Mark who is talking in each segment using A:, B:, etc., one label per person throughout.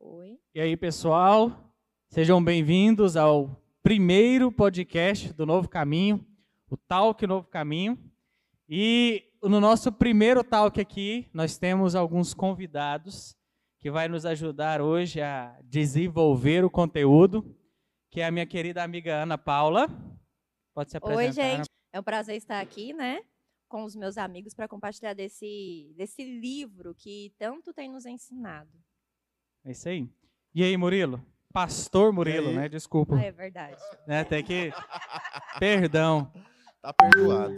A: Oi.
B: E aí, pessoal? Sejam bem-vindos ao primeiro podcast do Novo Caminho, o Talk Novo Caminho. E no nosso primeiro talk aqui, nós temos alguns convidados que vai nos ajudar hoje a desenvolver o conteúdo, que é a minha querida amiga Ana Paula. Pode se apresentar.
A: Oi, gente. É um prazer estar aqui, né? Com os meus amigos para compartilhar desse, desse livro que tanto tem nos ensinado.
B: É isso aí. E aí, Murilo? Pastor Murilo, né? Desculpa.
A: Ah, é verdade.
B: Né? Tem que. Perdão.
C: Tá perdoado.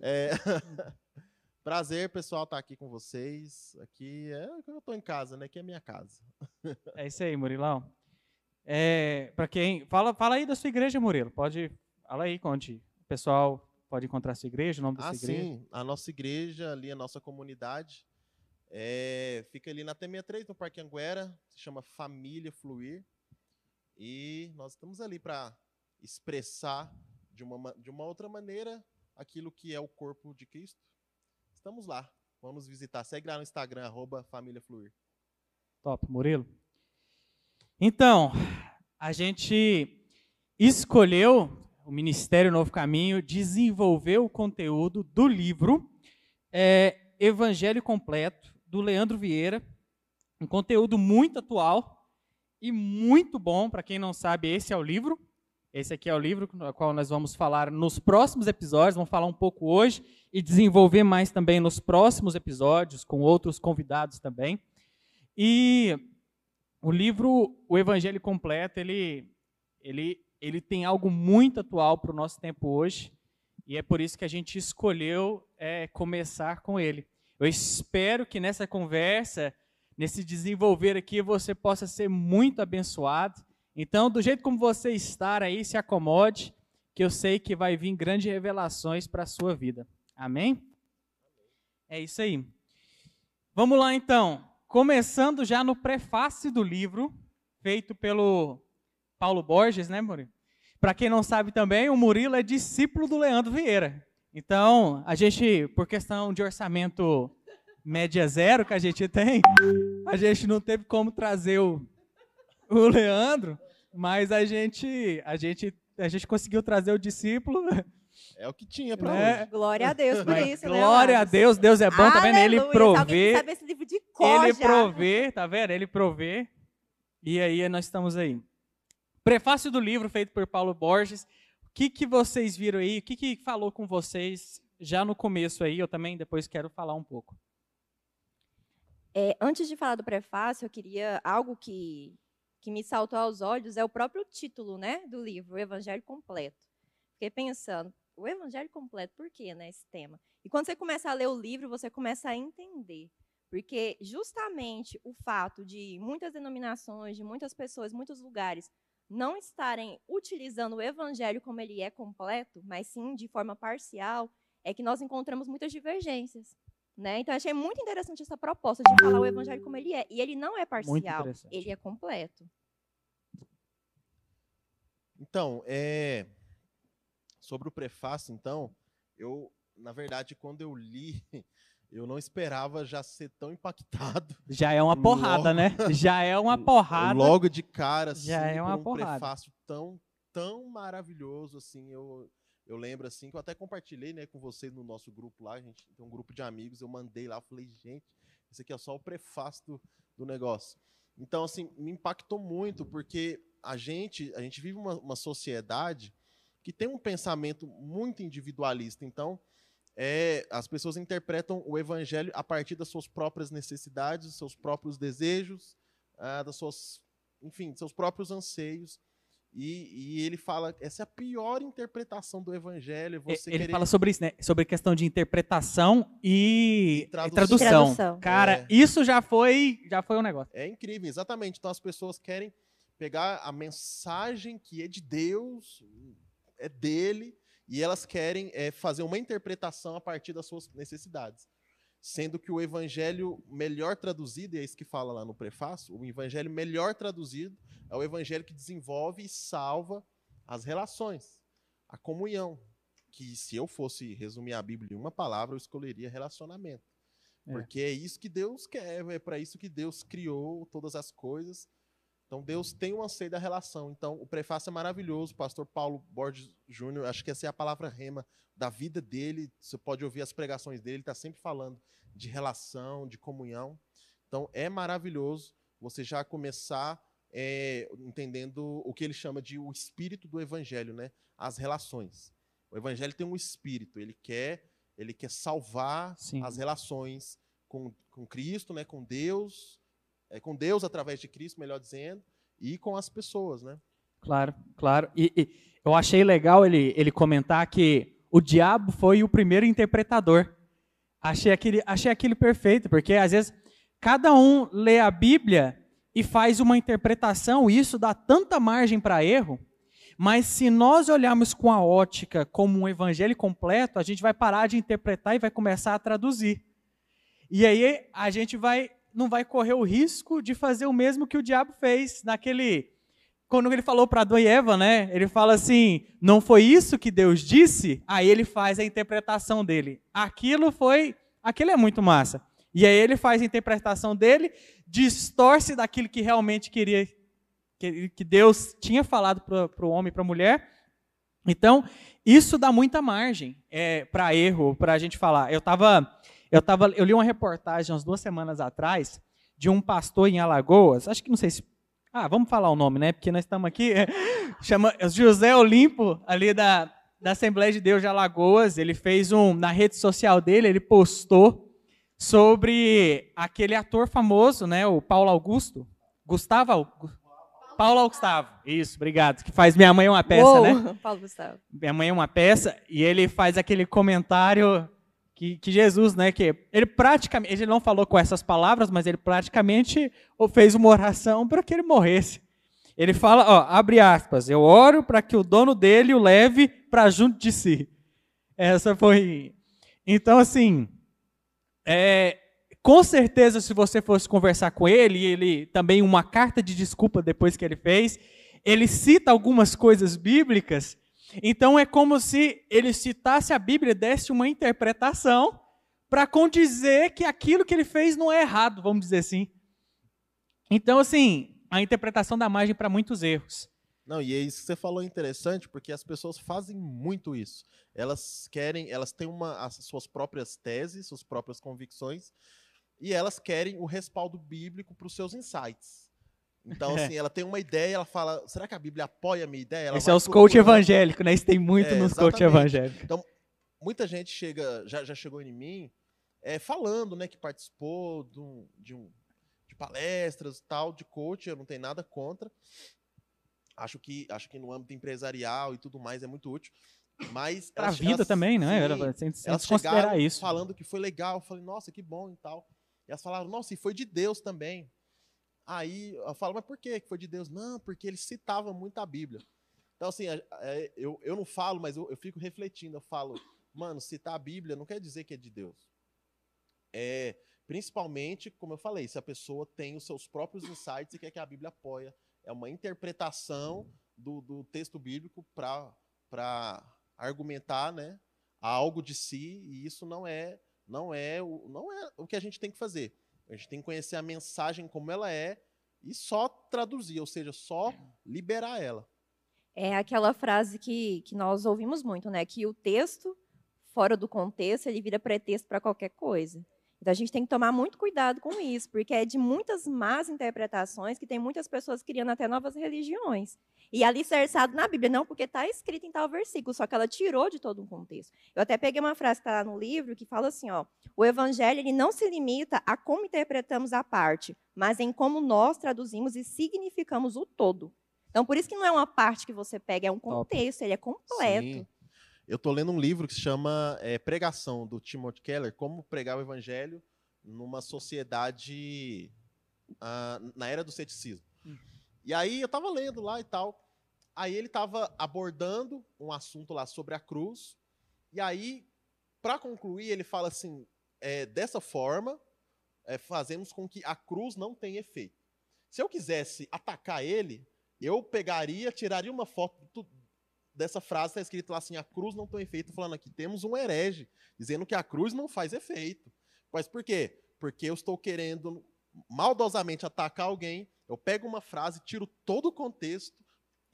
C: É... Prazer, pessoal, estar tá aqui com vocês. Aqui é eu estou em casa, né? Aqui é minha casa.
B: É isso aí, Murilão. É, para quem fala, fala aí da sua igreja, Murilo. Pode, fala aí, conte. O pessoal pode encontrar a sua igreja, o nome da
C: ah,
B: sua igreja.
C: sim, a nossa igreja ali, a nossa comunidade, é, fica ali na T63, no Parque Anguera, se chama Família Fluir. E nós estamos ali para expressar de uma, de uma outra maneira aquilo que é o corpo de Cristo. Estamos lá. Vamos visitar. Segue lá no Instagram, arroba Família Fluir.
B: Top, Murilo. Então, a gente escolheu o Ministério Novo Caminho desenvolveu o conteúdo do livro é, Evangelho Completo, do Leandro Vieira. Um conteúdo muito atual e muito bom. Para quem não sabe, esse é o livro. Esse aqui é o livro no qual nós vamos falar nos próximos episódios. Vamos falar um pouco hoje e desenvolver mais também nos próximos episódios, com outros convidados também. E o livro, o Evangelho Completo, ele, ele ele tem algo muito atual para o nosso tempo hoje, e é por isso que a gente escolheu é, começar com ele. Eu espero que nessa conversa, nesse desenvolver aqui, você possa ser muito abençoado. Então, do jeito como você está aí, se acomode, que eu sei que vai vir grandes revelações para a sua vida. Amém? É isso aí. Vamos lá então. Começando já no prefácio do livro, feito pelo Paulo Borges, né, Murilo? Para quem não sabe também, o Murilo é discípulo do Leandro Vieira. Então, a gente, por questão de orçamento média zero que a gente tem, a gente não teve como trazer o, o Leandro, mas a gente, a gente, a gente conseguiu trazer o discípulo.
C: É o que tinha para né? hoje.
A: Glória a Deus por isso,
B: né? Glória a Deus, Deus é bom, Aleluia. tá vendo? Ele provê.
A: Sabe esse livro de cor
B: ele
A: já.
B: provê, tá vendo? Ele provê. E aí nós estamos aí. Prefácio do livro feito por Paulo Borges. Que, que vocês viram aí? O que, que falou com vocês já no começo aí? Eu também depois quero falar um pouco.
A: É, antes de falar do prefácio, eu queria algo que, que me saltou aos olhos é o próprio título, né, do livro, o Evangelho Completo. Fiquei pensando, o Evangelho Completo, por quê, né, esse tema? E quando você começa a ler o livro, você começa a entender. Porque justamente o fato de muitas denominações, de muitas pessoas, muitos lugares não estarem utilizando o evangelho como ele é completo, mas sim de forma parcial, é que nós encontramos muitas divergências. Né? Então, achei muito interessante essa proposta de falar o evangelho como ele é. E ele não é parcial, ele é completo.
C: Então, é... sobre o prefácio, então, eu, na verdade, quando eu li eu não esperava já ser tão impactado.
B: Já é uma porrada, logo, né? Já é uma porrada.
C: Logo de cara, assim,
B: já é uma
C: um
B: porrada.
C: prefácio tão, tão maravilhoso, assim, eu, eu lembro, assim, que eu até compartilhei, né, com você no nosso grupo lá, a gente tem um grupo de amigos, eu mandei lá, falei, gente, esse aqui é só o prefácio do, do negócio. Então, assim, me impactou muito, porque a gente, a gente vive uma, uma sociedade que tem um pensamento muito individualista, então é, as pessoas interpretam o evangelho a partir das suas próprias necessidades, dos seus próprios desejos, ah, das suas, enfim, dos seus próprios anseios. E, e, ele fala, essa é a pior interpretação do evangelho. Você
B: ele
C: querer...
B: fala sobre isso, né? Sobre a questão de interpretação e,
C: e tradução.
B: tradução.
A: tradução.
B: Cara, é. isso já foi, já foi um negócio.
C: É incrível, exatamente. Então as pessoas querem pegar a mensagem que é de Deus, é dele, e elas querem é, fazer uma interpretação a partir das suas necessidades. Sendo que o evangelho melhor traduzido, e é isso que fala lá no prefácio, o evangelho melhor traduzido é o evangelho que desenvolve e salva as relações, a comunhão. Que se eu fosse resumir a Bíblia em uma palavra, eu escolheria relacionamento. É. Porque é isso que Deus quer, é para isso que Deus criou todas as coisas. Então Deus tem um anseio da relação. Então o prefácio é maravilhoso. O pastor Paulo Borges Júnior, acho que essa é a palavra rema da vida dele. Você pode ouvir as pregações dele, ele está sempre falando de relação, de comunhão. Então é maravilhoso você já começar é, entendendo o que ele chama de o espírito do evangelho, né? As relações. O evangelho tem um espírito, ele quer, ele quer salvar Sim. as relações com, com Cristo, né? Com Deus, é, com Deus através de Cristo, melhor dizendo, e com as pessoas, né?
B: Claro, claro. E, e eu achei legal ele, ele comentar que o diabo foi o primeiro interpretador. Achei aquele, achei aquele perfeito, porque às vezes cada um lê a Bíblia e faz uma interpretação, e isso dá tanta margem para erro. Mas se nós olharmos com a ótica como um evangelho completo, a gente vai parar de interpretar e vai começar a traduzir. E aí a gente vai não vai correr o risco de fazer o mesmo que o diabo fez naquele quando ele falou para Adão e Eva, né? Ele fala assim: "Não foi isso que Deus disse?" Aí ele faz a interpretação dele. Aquilo foi, aquilo é muito massa. E aí ele faz a interpretação dele, distorce daquilo que realmente queria, que, Deus tinha falado para o homem e para a mulher. Então, isso dá muita margem é, para erro, para a gente falar. Eu tava, eu tava, eu li uma reportagem umas duas semanas atrás de um pastor em Alagoas. Acho que não sei se, ah, vamos falar o nome, né? Porque nós estamos aqui. chama José Olimpo ali da da Assembleia de Deus de Alagoas. Ele fez um na rede social dele, ele postou sobre aquele ator famoso, né, o Paulo Augusto. Gustavo Paulo Gustavo. Isso, obrigado. Que faz Minha Mãe é uma peça, Uou, né?
A: Paulo Gustavo.
B: Minha Mãe é uma peça e ele faz aquele comentário que, que Jesus, né, que ele praticamente, ele não falou com essas palavras, mas ele praticamente fez uma oração para que ele morresse. Ele fala, ó, abre aspas, eu oro para que o dono dele o leve para junto de si. Essa foi. Então, assim, é, com certeza, se você fosse conversar com ele, ele também uma carta de desculpa depois que ele fez, ele cita algumas coisas bíblicas. Então é como se ele citasse a Bíblia, desse uma interpretação para condizer que aquilo que ele fez não é errado, vamos dizer assim. Então, assim, a interpretação dá margem para muitos erros.
C: Não, e é isso que você falou interessante, porque as pessoas fazem muito isso. Elas querem, elas têm uma, as suas próprias teses, suas próprias convicções, e elas querem o respaldo bíblico para os seus insights. Então, assim, ela tem uma ideia, ela fala, será que a Bíblia apoia a minha ideia? Ela
B: Esse é os coach evangélicos, né? Isso tem muito é, nos coach evangélicos.
C: Então, muita gente chega, já, já chegou em mim, é, falando, né, que participou de, um, de, um, de palestras tal, de coach, eu não tenho nada contra, acho que acho que no âmbito empresarial e tudo mais é muito útil. Mas
B: para a vida elas, também, né? Sim, sem, sem elas considerar isso.
C: falando que foi legal, eu falei, nossa, que bom e tal. E elas falaram, nossa, e foi de Deus também. Aí eu falo, mas por que foi de Deus? Não, porque ele citava muito a Bíblia. Então, assim, eu, eu não falo, mas eu, eu fico refletindo. Eu falo, mano, citar a Bíblia não quer dizer que é de Deus. É, principalmente, como eu falei, se a pessoa tem os seus próprios insights e quer que a Bíblia apoia é uma interpretação do, do texto bíblico para argumentar né, algo de si, e isso não é, não, é o, não é o que a gente tem que fazer. A gente tem que conhecer a mensagem como ela é e só traduzir, ou seja, só liberar ela.
A: É aquela frase que, que nós ouvimos muito, né? Que o texto, fora do contexto, ele vira pretexto para qualquer coisa. Então a gente tem que tomar muito cuidado com isso, porque é de muitas más interpretações que tem muitas pessoas criando até novas religiões. E ali cerçado na Bíblia, não porque está escrito em tal versículo, só que ela tirou de todo um contexto. Eu até peguei uma frase que está no livro que fala assim: ó, o evangelho ele não se limita a como interpretamos a parte, mas em como nós traduzimos e significamos o todo. Então, por isso que não é uma parte que você pega, é um contexto, ele é completo. Sim.
C: Eu estou lendo um livro que se chama é, Pregação, do Timothy Keller, Como Pregar o Evangelho numa Sociedade uh, na Era do Ceticismo. Hum. E aí eu estava lendo lá e tal. Aí ele estava abordando um assunto lá sobre a cruz. E aí, para concluir, ele fala assim: é, dessa forma, é, fazemos com que a cruz não tenha efeito. Se eu quisesse atacar ele, eu pegaria, tiraria uma foto dessa frase está escrito lá assim: a cruz não tem efeito, falando aqui, temos um herege, dizendo que a cruz não faz efeito. Mas por quê? Porque eu estou querendo maldosamente atacar alguém, eu pego uma frase, tiro todo o contexto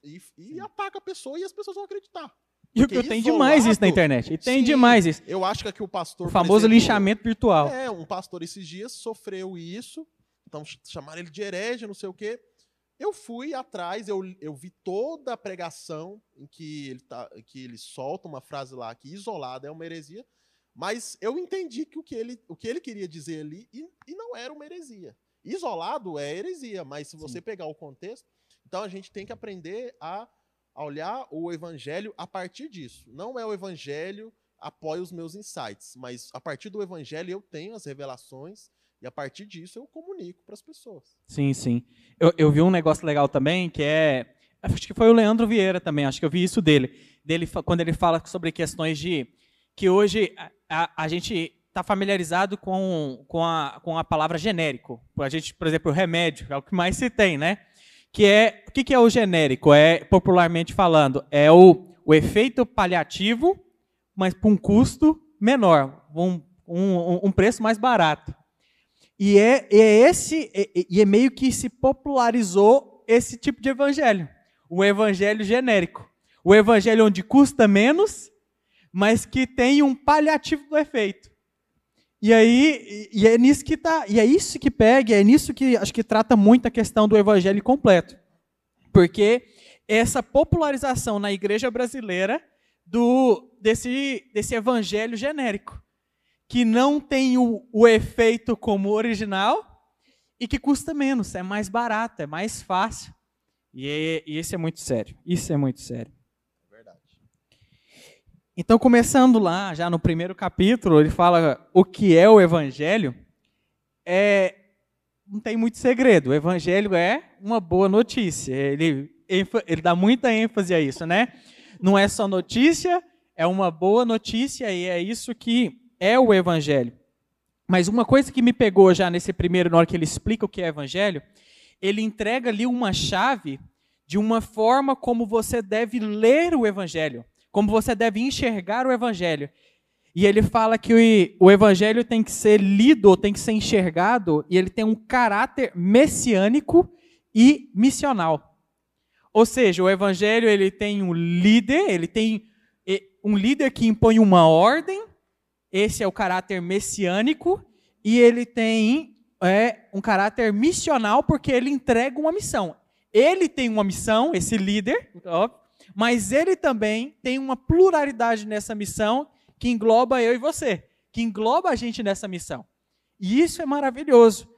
C: e, e ataco a pessoa e as pessoas vão acreditar.
B: E o que eu tenho demais isso na internet. E tem sim, demais isso.
C: Eu acho que aqui o pastor.
B: O famoso exemplo, linchamento virtual.
C: É, um pastor esses dias sofreu isso. Então chamaram ele de herege, não sei o quê. Eu fui atrás, eu, eu vi toda a pregação em que ele, tá, que ele solta uma frase lá que isolada é uma heresia, mas eu entendi que o que ele, o que ele queria dizer ali e, e não era uma heresia. Isolado é heresia, mas se você Sim. pegar o contexto, então a gente tem que aprender a, a olhar o evangelho a partir disso. Não é o evangelho apoia os meus insights, mas a partir do evangelho eu tenho as revelações e a partir disso eu comunico para as pessoas.
B: Sim, sim. Eu, eu vi um negócio legal também, que é. Acho que foi o Leandro Vieira também, acho que eu vi isso dele. dele quando ele fala sobre questões de. Que hoje a, a gente está familiarizado com, com, a, com a palavra genérico. A gente, por exemplo, o remédio, é o que mais se tem, né? Que é. O que, que é o genérico? É, popularmente falando, é o, o efeito paliativo, mas por um custo menor, um, um, um preço mais barato. E é, é esse e é, meio que se popularizou esse tipo de evangelho, o evangelho genérico, o evangelho onde custa menos, mas que tem um paliativo do efeito. E aí, e é nisso que tá, e é isso que pega, é nisso que acho que trata muito a questão do evangelho completo. Porque essa popularização na igreja brasileira do desse desse evangelho genérico que não tem o, o efeito como original e que custa menos, é mais barato, é mais fácil. E, é, e isso é muito sério. Isso é muito sério.
C: Verdade.
B: Então, começando lá, já no primeiro capítulo, ele fala o que é o evangelho. É, não tem muito segredo. O evangelho é uma boa notícia. Ele, ele dá muita ênfase a isso, né? Não é só notícia, é uma boa notícia e é isso que é o evangelho. Mas uma coisa que me pegou já nesse primeiro, na hora que ele explica o que é evangelho, ele entrega ali uma chave de uma forma como você deve ler o evangelho, como você deve enxergar o evangelho. E ele fala que o evangelho tem que ser lido, tem que ser enxergado, e ele tem um caráter messiânico e missional. Ou seja, o evangelho ele tem um líder, ele tem um líder que impõe uma ordem, esse é o caráter messiânico e ele tem é, um caráter missional porque ele entrega uma missão. Ele tem uma missão, esse líder, óbvio, mas ele também tem uma pluralidade nessa missão que engloba eu e você, que engloba a gente nessa missão. E isso é maravilhoso.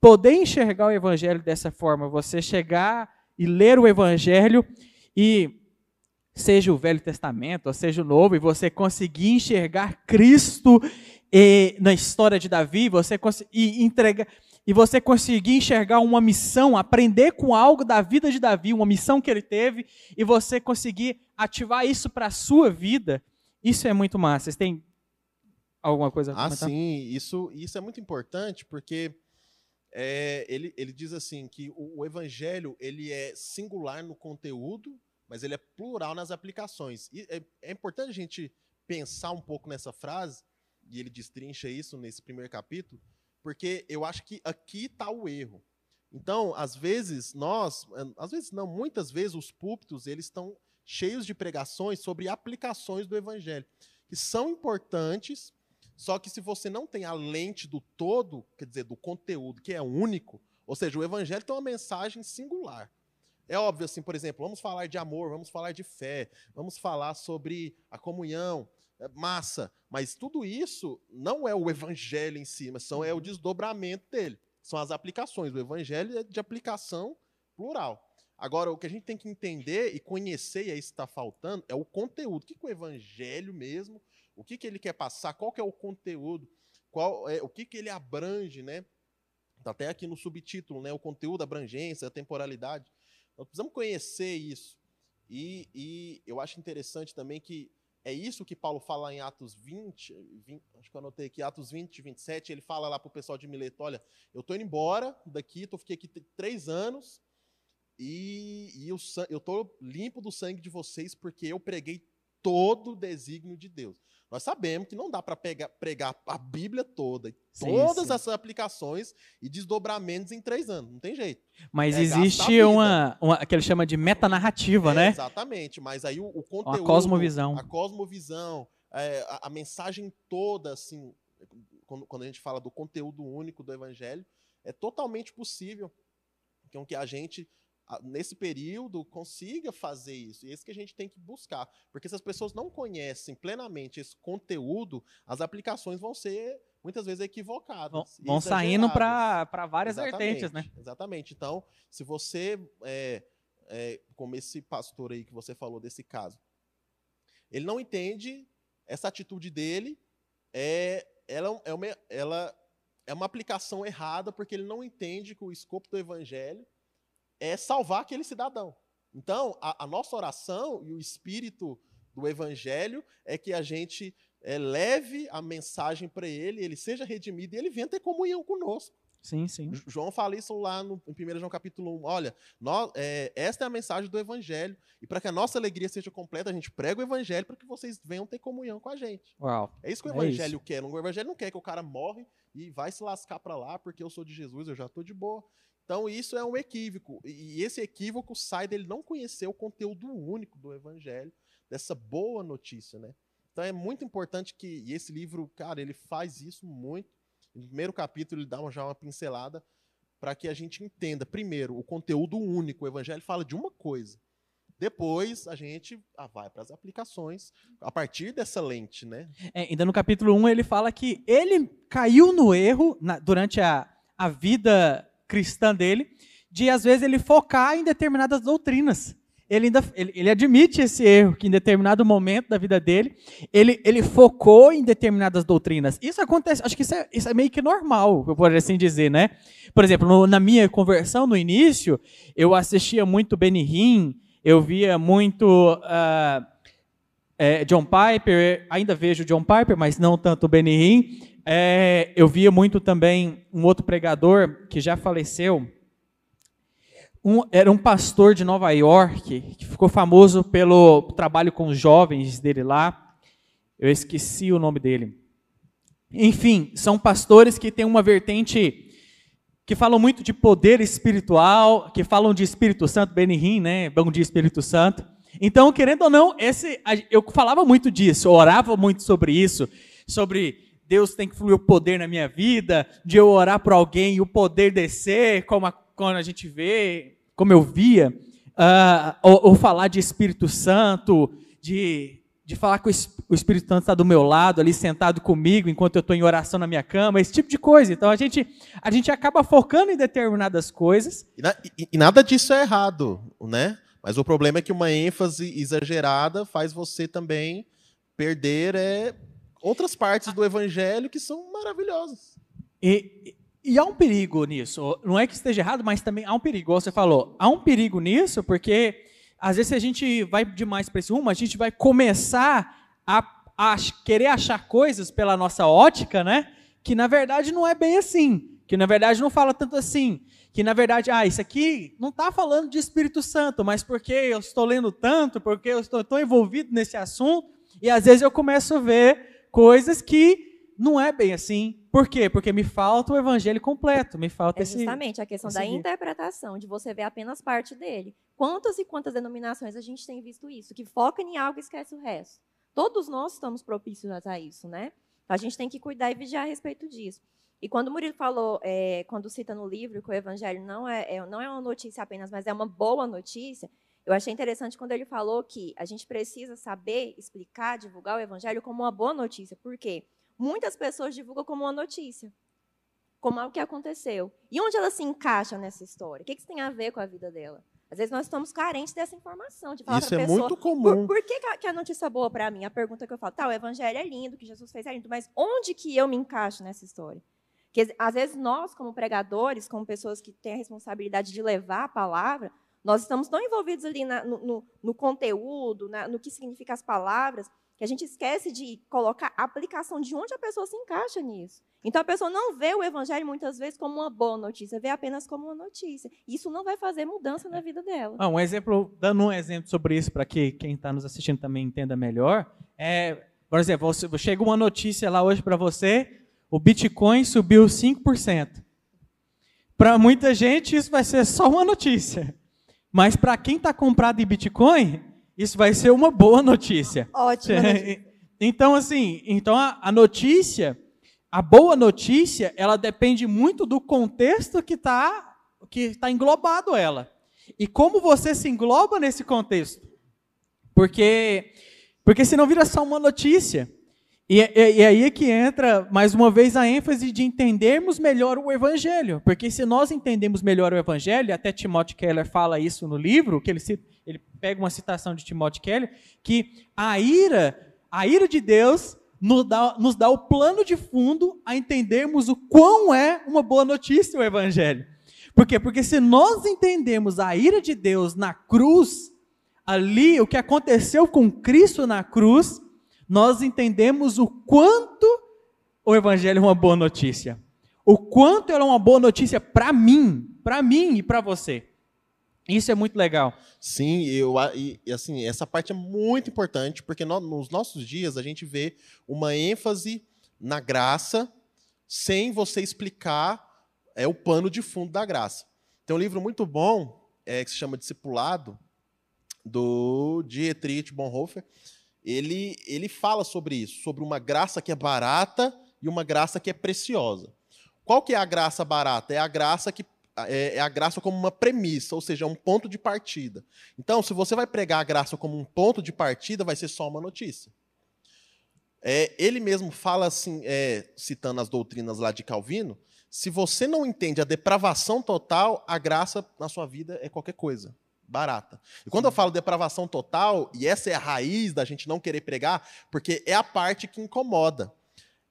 B: Poder enxergar o evangelho dessa forma, você chegar e ler o evangelho e seja o Velho Testamento, ou seja o Novo, e você conseguir enxergar Cristo e, na história de Davi, você e entrega e você conseguir enxergar uma missão, aprender com algo da vida de Davi, uma missão que ele teve, e você conseguir ativar isso para a sua vida, isso é muito massa. Vocês têm alguma coisa
C: a Ah, sim, isso, isso é muito importante, porque é, ele, ele diz assim que o, o evangelho ele é singular no conteúdo mas ele é plural nas aplicações. E é, é importante a gente pensar um pouco nessa frase, e ele destrincha isso nesse primeiro capítulo, porque eu acho que aqui está o erro. Então, às vezes, nós, às vezes não, muitas vezes os púlpitos, eles estão cheios de pregações sobre aplicações do evangelho, que são importantes, só que se você não tem a lente do todo, quer dizer, do conteúdo, que é único, ou seja, o evangelho tem uma mensagem singular. É óbvio, assim, por exemplo, vamos falar de amor, vamos falar de fé, vamos falar sobre a comunhão, é, massa, mas tudo isso não é o evangelho em si, mas são, é o uhum. desdobramento dele, são as aplicações. O evangelho é de aplicação plural. Agora, o que a gente tem que entender e conhecer, e é isso que está faltando, é o conteúdo. O que, que o evangelho mesmo, o que, que ele quer passar, qual que é o conteúdo, qual é, o que, que ele abrange, né? Está até aqui no subtítulo, né? O conteúdo, a abrangência, a temporalidade. Nós precisamos conhecer isso. E, e, eu acho interessante também que é isso que Paulo fala em Atos 20, 20 acho que eu anotei aqui, Atos 20, 27, ele fala lá para o pessoal de Mileto, olha, eu estou indo embora daqui, tô, fiquei aqui três anos, e, e eu estou limpo do sangue de vocês, porque eu preguei todo o desígnio de Deus. Nós sabemos que não dá para pregar a Bíblia toda,
B: Sim,
C: todas
B: sim.
C: essas aplicações e desdobramentos em três anos. Não tem jeito.
B: Mas
C: É, a
B: existe uma, uma que ele chama de metanarrativa,
C: É,
B: né?
C: Exatamente. Mas aí o, o conteúdo.
B: Uma cosmovisão.
C: A cosmovisão, é, a, a mensagem toda, assim, quando, quando a gente fala do conteúdo único do Evangelho, é totalmente possível com que a gente, a- nesse período, consiga fazer isso. E é isso que a gente tem que buscar. Porque se as pessoas não conhecem plenamente esse conteúdo, as aplicações vão ser, muitas vezes, equivocadas.
B: Vão, saindo para várias
C: Exatamente,
B: vertentes, né?
C: Exatamente. Então, se você, é, é, como esse pastor aí que você falou desse caso, ele não entende essa atitude dele, é, ela, é uma, ela é uma aplicação errada, porque ele não entende que o escopo do evangelho é salvar aquele cidadão. Então, a, a nossa oração e o espírito do evangelho é que a gente é, leve a mensagem para ele, ele seja redimido e ele venha ter comunhão conosco.
B: Sim, sim.
C: João fala isso lá no, em 1 João capítulo 1. Olha, nó- é, esta é a mensagem do Evangelho. E para que a nossa alegria seja completa, a gente prega o Evangelho para que vocês venham ter comunhão com a gente.
B: Uau.
C: É isso que o
B: É
C: Evangelho quer. O Evangelho não quer que o cara morre e vai se lascar para lá porque eu sou de Jesus, eu já estou de boa. Então isso é um equívoco. E esse equívoco sai dele não conhecer o conteúdo único do Evangelho, dessa boa notícia, né? Então é muito importante que e esse livro, cara, ele faz isso muito. No primeiro capítulo ele dá uma- já uma pincelada para que a gente entenda, primeiro, o conteúdo único. O Evangelho fala de uma coisa. Depois a gente ah, vai para as aplicações a partir dessa lente, né?
B: É, ainda no capítulo 1 ele fala que ele caiu no erro na- durante a, a vida cristã dele, de às vezes ele focar em determinadas doutrinas. Ele ainda ele, ele admite esse erro, que em determinado momento da vida dele, ele, ele focou em determinadas doutrinas. Isso acontece, acho que isso é, isso é meio que normal, eu poderia assim dizer, né? Por exemplo, no- na minha conversão, no início, eu assistia muito Benny Hinn, eu via muito ah, é, John Piper, ainda vejo John Piper, mas não tanto Benny Hinn. É, eu via muito também um outro pregador que já faleceu. Um- era um pastor de Nova York que ficou famoso pelo trabalho com os jovens dele lá. Eu esqueci o nome dele. Enfim, são pastores que têm uma vertente que falam muito de poder espiritual, que falam de Espírito Santo, Benny Hinn, né? Bom dia, Espírito Santo. Então, querendo ou não, esse, eu falava muito disso, orava muito sobre isso, sobre Deus tem que fluir o poder na minha vida, de eu orar por alguém e o poder descer, como a, quando a gente vê, como eu via, ah, ou, ou falar de Espírito Santo, de, de falar que o Espírito Santo está do meu lado, ali sentado comigo, enquanto eu estou em oração na minha cama, esse tipo de coisa. Então, a gente, a gente acaba focando em determinadas coisas,
C: E, na- e- e nada disso é errado, né? Mas o problema é que uma ênfase exagerada faz você também perder é, outras partes do evangelho que são maravilhosas.
B: E, e há um perigo nisso. Não é que esteja errado, mas também há um perigo, você falou. Há um perigo nisso, porque às vezes se a gente vai demais para esse rumo, a gente vai começar a, a querer achar coisas pela nossa ótica, né? Que na verdade não é bem assim. Que na verdade não fala tanto assim. Que na verdade, ah, isso aqui não está falando de Espírito Santo, mas porque eu estou lendo tanto, porque eu estou tão envolvido nesse assunto, e às vezes eu começo a ver coisas que não é bem assim. Por quê? Porque me falta o evangelho completo, me falta
A: É
B: esse.
A: justamente a questão da interpretação, de você ver apenas parte dele. Quantas e quantas denominações a gente tem visto isso, que foca em algo e esquece o resto. Todos nós estamos propícios a isso, né? Então, a gente tem que cuidar e vigiar a respeito disso. E quando o Murilo falou, é, quando cita no livro que o evangelho não é, é- não é uma notícia apenas, mas é uma boa notícia, eu achei interessante quando ele falou que a gente precisa saber explicar, divulgar o evangelho como uma boa notícia. Por quê? Muitas pessoas divulgam como uma notícia como algo que aconteceu. E onde ela se encaixa nessa história? O que isso tem a ver com a vida dela? Às vezes nós estamos carentes dessa informação, de falar
C: Isso
A: para a
C: é
A: pessoa,
C: muito
A: por,
C: comum.
A: por que, que a- que a notícia é boa para mim? A pergunta que eu falo, tá, o evangelho é lindo, o que Jesus fez é lindo, mas onde que eu me encaixo nessa história? Porque às vezes nós, como pregadores, como pessoas que têm a responsabilidade de levar a palavra, nós estamos tão envolvidos ali na- no, no- no conteúdo, na- no que significa as palavras, que a gente esquece de colocar a aplicação de onde a pessoa se encaixa nisso. Então a pessoa não vê o evangelho muitas vezes como uma boa notícia, vê apenas como uma notícia. Isso não vai fazer mudança na vida dela.
B: Ah, um exemplo, dando um exemplo sobre isso para que quem está nos assistindo também entenda melhor, é Por exemplo, chega uma notícia lá hoje para você, o Bitcoin subiu 5%. Para muita gente isso vai ser só uma notícia. Mas para quem está comprado em Bitcoin, isso vai ser uma boa notícia.
A: Ótimo.
B: Então, assim, então a, a notícia, a boa notícia, ela depende muito do contexto que está que tá englobado ela. E como você se engloba nesse contexto. Porque, porque senão vira só uma notícia. E, e, e, aí é que entra, mais uma vez, a ênfase de entendermos melhor o Evangelho. Porque se nós entendemos melhor o Evangelho, até Timothy Keller fala isso no livro, que ele, ele pega uma citação de Timothy Keller, que a ira, a ira de Deus nos dá, nos dá o plano de fundo a entendermos o quão é uma boa notícia o Evangelho. Por quê? Porque se nós entendemos a ira de Deus na cruz, ali, o que aconteceu com Cristo na cruz, nós entendemos o quanto o Evangelho é uma boa notícia. O quanto ela é uma boa notícia para mim, para mim e para você. Isso é muito legal.
C: Sim, eu, e, assim, essa parte é muito importante, porque no, nos nossos dias a gente vê uma ênfase na graça, sem você explicar é, o pano de fundo da graça. Tem um livro muito bom, é, que se chama Discipulado, do Dietrich Bonhoeffer, ele, ele fala sobre isso, sobre uma graça que é barata e uma graça que é preciosa. Qual que é a graça barata? É a graça que é, é a graça como uma premissa, ou seja, um ponto de partida. Então, se você vai pregar a graça como um ponto de partida, vai ser só uma notícia. É, ele mesmo fala assim, é, citando as doutrinas lá de Calvino, se você não entende a depravação total, a graça na sua vida é qualquer coisa barata. E quando eu falo depravação total, e essa é a raiz da gente não querer pregar, porque é a parte que incomoda.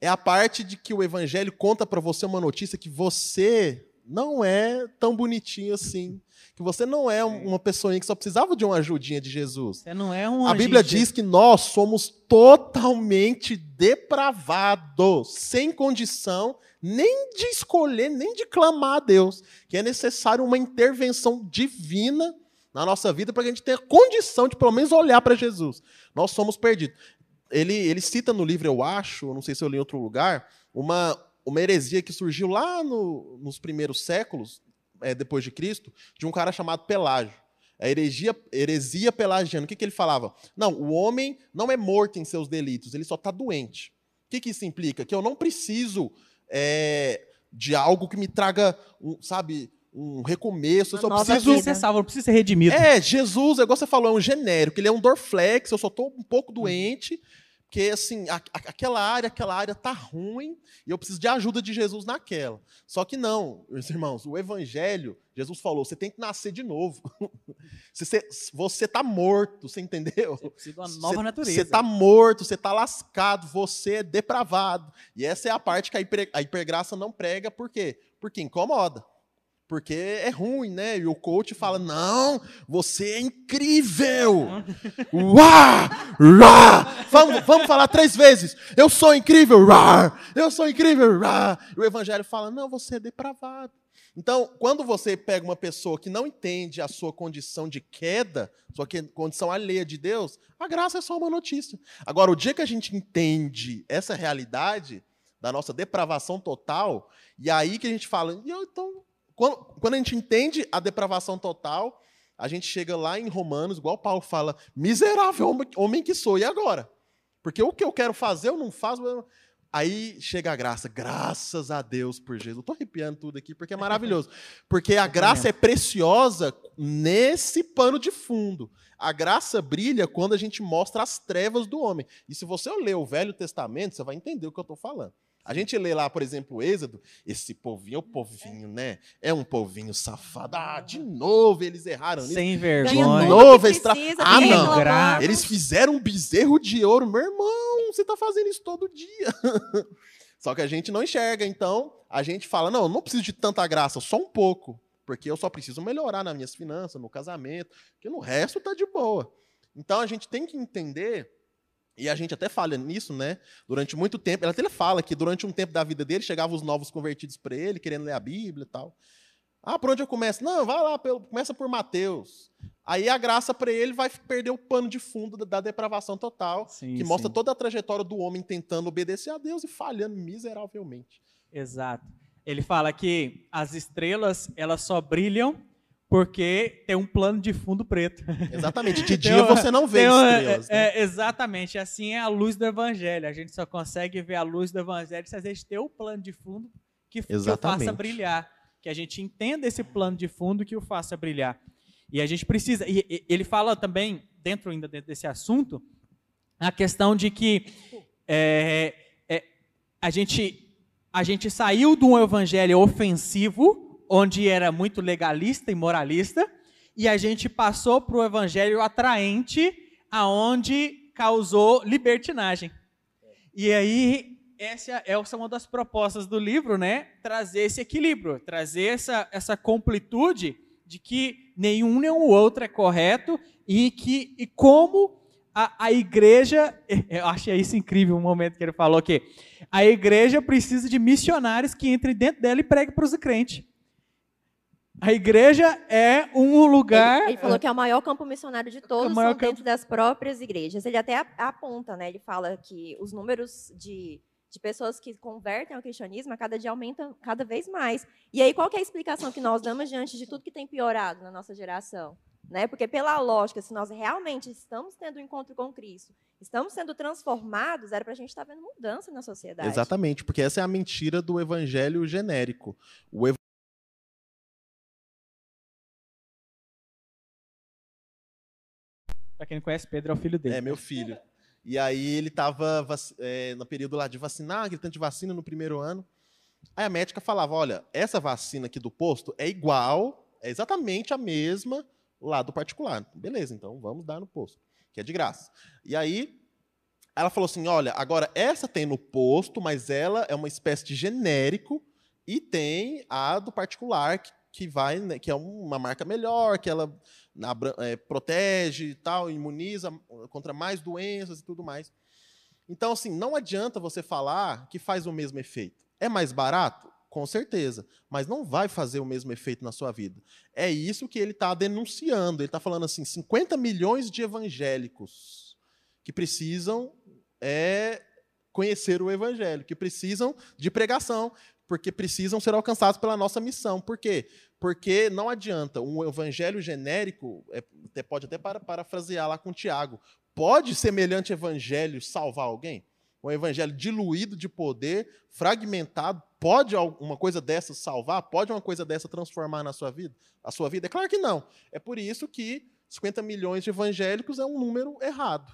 C: É a parte de que o evangelho conta para você uma notícia que você não é tão bonitinho assim. Que você não é uma pessoa que só precisava de uma ajudinha de Jesus.
B: Você não é um
C: A Bíblia diz que nós somos totalmente depravados, sem condição nem de escolher, nem de clamar a Deus, que é necessário uma intervenção divina na nossa vida para que a gente tenha condição de pelo menos olhar para Jesus. Nós somos perdidos. Ele, ele cita no livro, eu acho, não sei se eu li em outro lugar, uma, uma heresia que surgiu lá no, nos primeiros séculos, é, depois de Cristo, de um cara chamado Pelágio. A heresia, heresia pelagiana. O que, que ele falava? Não, o homem não é morto em seus delitos, ele só está doente. O que, que isso implica? Que eu não preciso é, de algo que me traga, sabe, um recomeço, eu só preciso
B: ser salvo, eu preciso ser redimido.
C: É, Jesus, igual você falou, é um genérico, ele é um Dorflex, eu só estou um pouco uhum. doente, porque assim, a, a, aquela área, aquela área tá ruim, e eu preciso de ajuda de Jesus naquela. Só que não, meus irmãos, o evangelho, Jesus falou, você tem que nascer de novo. você, você tá morto, você entendeu? Você
B: precisa de uma nova
C: você,
B: natureza.
C: Você tá morto, você tá lascado, você é depravado. E essa é a parte que a, hiper, a hipergraça não prega, por quê? Porque incomoda. Porque é ruim, né? E o coach fala: não, você é incrível! Uá! Uá! Vamos, vamos falar três vezes. Eu sou incrível! Uá! Eu sou incrível! Uá! E o evangelho fala: não, você é depravado. Então, quando você pega uma pessoa que não entende a sua condição de queda, sua condição alheia de Deus, a graça é só uma notícia. Agora, o dia que a gente entende essa realidade da nossa depravação total, e aí que a gente fala, então quando, quando a gente entende a depravação total, a gente chega lá em Romanos, igual Paulo fala, miserável homem, homem que sou, e agora? Porque o que eu quero fazer, eu não faço. Aí chega a graça, graças a Deus por Jesus. Estou arrepiando tudo aqui porque é maravilhoso. Porque a graça é preciosa nesse pano de fundo. A graça brilha quando a gente mostra as trevas do homem. E se você ler o Velho Testamento, você vai entender o que eu estou falando. A gente lê lá, por exemplo, o Êxodo, esse povinho, é o povinho, né? É um povinho safado. Ah, de novo eles erraram nisso.
B: Sem vergonha.
C: De novo eles tra... Ah, não. Eles fizeram um bezerro de ouro. Meu irmão, você está fazendo isso todo dia. só que a gente não enxerga, então a gente fala, não, não preciso de tanta graça, só um pouco. Porque eu só preciso melhorar nas minhas finanças, no casamento, porque no resto tá de boa. Então a gente tem que entender e a gente até fala nisso, né? Durante muito tempo, ela até fala que durante um tempo da vida dele chegavam os novos convertidos para ele, querendo ler a Bíblia e tal. Ah, por onde eu começo? Não, vai lá, começa por Mateus. Aí a graça para ele vai perder o pano de fundo da, depravação total,
B: Sim,
C: que mostra
B: sim.
C: toda a trajetória do homem tentando obedecer a Deus e falhando miseravelmente.
B: Exato. Ele fala que as estrelas, elas só brilham porque tem um plano de fundo preto.
C: Exatamente. De dia
B: uma-
C: você não vê
B: uma-
C: estrelas. né?
B: é, é, exatamente. Assim é a luz do evangelho. A gente só consegue ver a luz do evangelho se a gente tem o plano de fundo que, que o faça brilhar. Que a gente entenda esse plano de fundo que o faça brilhar. E a gente precisa. E, e- ele fala também, dentro ainda de- desse assunto, a questão de que é, é, a, gente, a gente saiu de um evangelho ofensivo, onde era muito legalista e moralista, e a gente passou para o evangelho atraente, aonde causou libertinagem. E aí, essa, essa é uma das propostas do livro, né? Trazer esse equilíbrio, trazer essa, essa completude de que nenhum nem o outro é correto e que e como a, a igreja, eu achei isso incrível o momento que ele falou que a igreja precisa de missionários que entrem dentro dela e preguem para os crentes. A igreja é um lugar.
A: Ele, ele falou que é o maior campo missionário de todos,
B: maior
A: são dentro das próprias igrejas. Ele até a- aponta, né? Ele fala que os números de, de pessoas que convertem ao cristianismo a cada dia aumentam cada vez mais. E aí, qual que é a explicação que nós damos diante de tudo que tem piorado na nossa geração? Né? Porque, pela lógica, se nós realmente estamos tendo um encontro com Cristo, estamos sendo transformados, era para a gente estar vendo mudança na sociedade.
C: Exatamente, porque essa é a mentira do evangelho genérico. O ev-
B: Para quem não conhece, Pedro é o filho dele.
C: É, meu filho. E aí ele estava no período lá de vacinar, tanto de vacina no primeiro ano. Aí a médica falava, olha, essa vacina aqui do posto é igual, é exatamente a mesma lá do particular. Beleza, então vamos dar no posto, que é de graça. E aí ela falou assim, olha, agora essa tem no posto, mas ela é uma espécie de genérico e tem a do particular que, que vai, né, que é uma marca melhor, que ela abra- é, protege e tal, imuniza contra mais doenças e tudo mais. Então, assim, não adianta você falar que faz o mesmo efeito. É mais barato? Com certeza. Mas não vai fazer o mesmo efeito na sua vida. É isso que ele está denunciando. Ele está falando assim: 50 milhões de evangélicos que precisam é, conhecer o evangelho, que precisam de pregação, porque precisam ser alcançados pela nossa missão. Por quê? Porque não adianta um evangelho genérico, é, pode até para, parafrasear lá com Tiago, pode semelhante evangelho salvar alguém? Um evangelho diluído de poder, fragmentado, pode uma coisa dessa salvar? Pode uma coisa dessa transformar na sua vida? A sua vida? É claro que não. É por isso que 50 milhões de evangélicos é um número errado.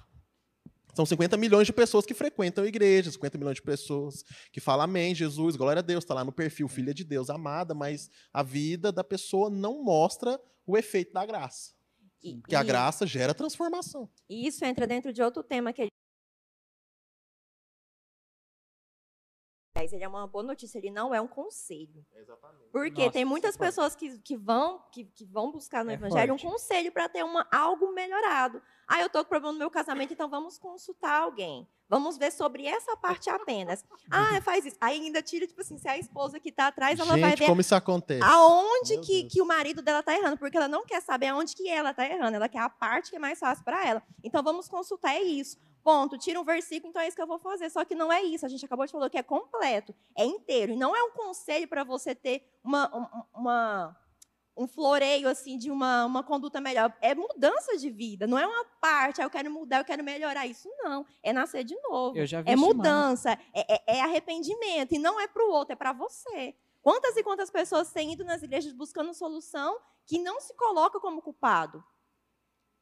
C: São 50 milhões de pessoas que frequentam a igreja, 50 milhões de pessoas que falam amém, Jesus, glória a Deus, está lá no perfil, filha de Deus, amada, mas a vida da pessoa não mostra o efeito da graça.
A: E-
C: Porque a graça gera transformação.
A: E isso entra dentro de outro tema que ele. Mas Ele é uma boa notícia, ele não é um conselho. Porque
B: Nossa,
A: tem muitas
B: é forte.
A: pessoas que, que, vão, que, que vão buscar no
B: É
A: Evangelho
B: forte.
A: um conselho para ter uma, algo melhorado. Ah, eu estou com problema no meu casamento, então vamos consultar alguém. Vamos ver sobre essa parte apenas. Ah, faz isso. Aí ainda tira, tipo assim, se a esposa que está atrás, ela vai
C: Gente,
A: ver
C: como isso acontece?
A: aonde
C: Meu
A: que,
C: Deus.
A: que o marido dela está errando, porque ela não quer saber aonde que ela está errando, ela quer a parte que é mais fácil para ela. Então vamos consultar, é isso. Ponto, tira um versículo, então é isso que eu vou fazer. Só que não é isso, a gente acabou de falar que é completo, é inteiro. E não é um conselho para você ter uma, um- uma, um floreio assim de uma, uma conduta melhor. É mudança de vida, não é uma parte, ah, eu quero mudar, eu quero melhorar. Isso não, é nascer de novo.
B: Eu já vi
A: É mudança, é, é- é arrependimento, e não é para o outro, é para você. Quantas e quantas pessoas têm ido nas igrejas buscando solução que não se coloca como culpado?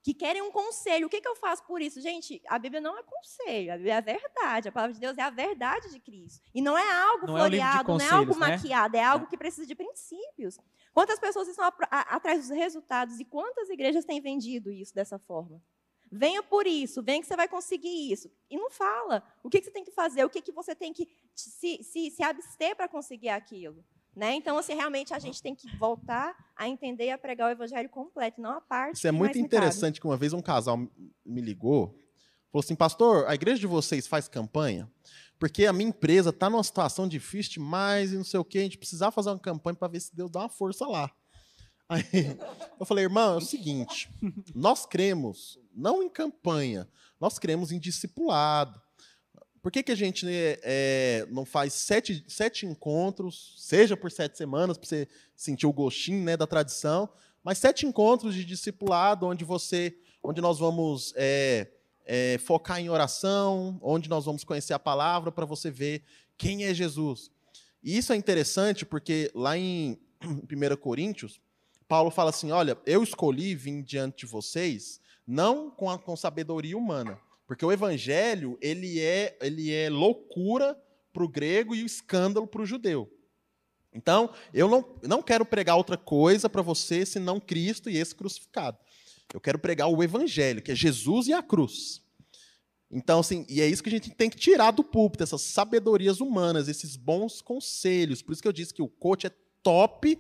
A: Que querem um conselho. O que, que eu faço por isso? Gente, a Bíblia não é conselho, a Bíblia é a verdade. A palavra de Deus é a verdade de Cristo. E não é algo
B: Não é
A: floreado, não é algo
B: né?
A: maquiado, é algo que precisa de princípios. Quantas pessoas estão apro- a- atrás dos resultados e quantas igrejas têm vendido isso dessa forma? Venha por isso, venha que você vai conseguir isso. E não fala o que, que você tem que fazer, o que, que você tem que se, se, se abster para conseguir aquilo. Né? Então, assim, realmente a gente tem que voltar a entender e a pregar o evangelho completo, não a parte.
C: Isso é muito interessante que uma vez um casal me ligou, falou assim, pastor, a igreja de vocês faz campanha? Porque a minha empresa está numa situação difícil demais e não sei o quê, a gente precisava fazer uma campanha para ver se Deus dá uma força lá. Aí, eu falei, irmão, é o seguinte: nós cremos não em campanha, nós cremos em discipulado. Por que, que a gente é, não faz sete, sete encontros, seja por sete semanas, para você sentir o gostinho né, da tradição, mas sete encontros de discipulado, onde você, onde nós vamos é, é, focar em oração, onde nós vamos conhecer a palavra para você ver quem é Jesus. E isso é interessante porque lá em 1 Coríntios, Paulo fala assim: olha, eu escolhi vir diante de vocês não com, a, com sabedoria humana porque o evangelho, ele é, ele é loucura para o grego e o escândalo para o judeu. Então, eu não, não quero pregar outra coisa para você senão Cristo e esse crucificado. Eu quero pregar o evangelho, que é Jesus e a cruz. Então, assim, e é isso que a gente tem que tirar do púlpito, essas sabedorias humanas, esses bons conselhos. Por isso que eu disse que o coach é top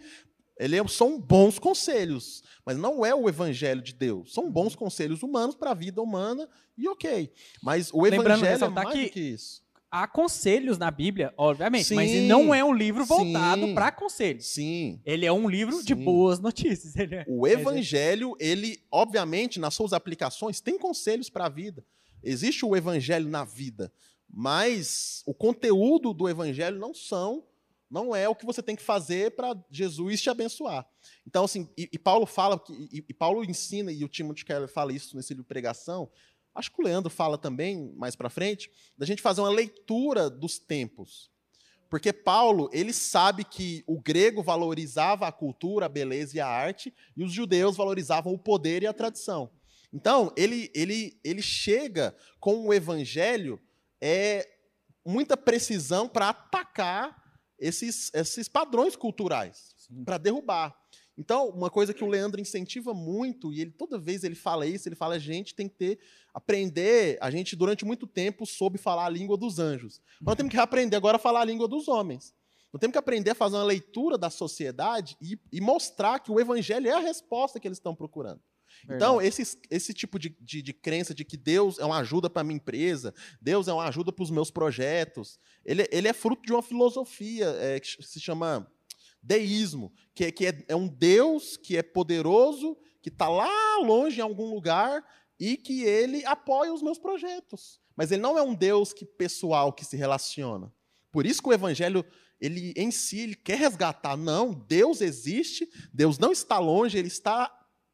C: ele é, são bons conselhos, mas não é o evangelho de Deus. São bons conselhos humanos para a vida humana e ok. Mas o evangelho é mais que, do que isso.
B: Há conselhos na Bíblia, obviamente, sim, mas não é um livro voltado para conselhos.
C: Sim.
B: Ele é um livro sim. de boas notícias. É,
C: o evangelho, ele, obviamente, nas suas aplicações, tem conselhos para a vida. Existe o evangelho na vida, mas o conteúdo do evangelho não são não é o que você tem que fazer para Jesus te abençoar. Então, assim, e, e Paulo fala, e, e, Paulo ensina, e o Timothy Keller fala isso nesse livro Pregação, acho que o Leandro fala também, mais para frente, da gente fazer uma leitura dos tempos. Porque Paulo, ele sabe que o grego valorizava a cultura, a beleza e a arte, e os judeus valorizavam o poder e a tradição. Então, ele, ele, ele chega com o evangelho é, muita precisão para atacar esses, esses padrões culturais para derrubar. Então, uma coisa que o Leandro incentiva muito, e ele toda vez ele fala isso, ele fala: a gente tem que ter, aprender, a gente durante muito tempo soube falar a língua dos anjos. Nós temos que aprender agora a falar a língua dos homens. Nós temos que aprender a fazer uma leitura da sociedade e, e mostrar que o evangelho é a resposta que eles estão procurando. Então, esse, esse tipo de, de, de, crença de que Deus é uma ajuda para a minha empresa, Deus é uma ajuda para os meus projetos, ele, ele é fruto de uma filosofia é, que se chama deísmo, que, é, que é, é um Deus que é poderoso, que está lá longe em algum lugar e que ele apoia os meus projetos. Mas ele não é um Deus que pessoal que se relaciona. Por isso que o evangelho ele em si ele quer resgatar, não, Deus existe, Deus não está longe, ele está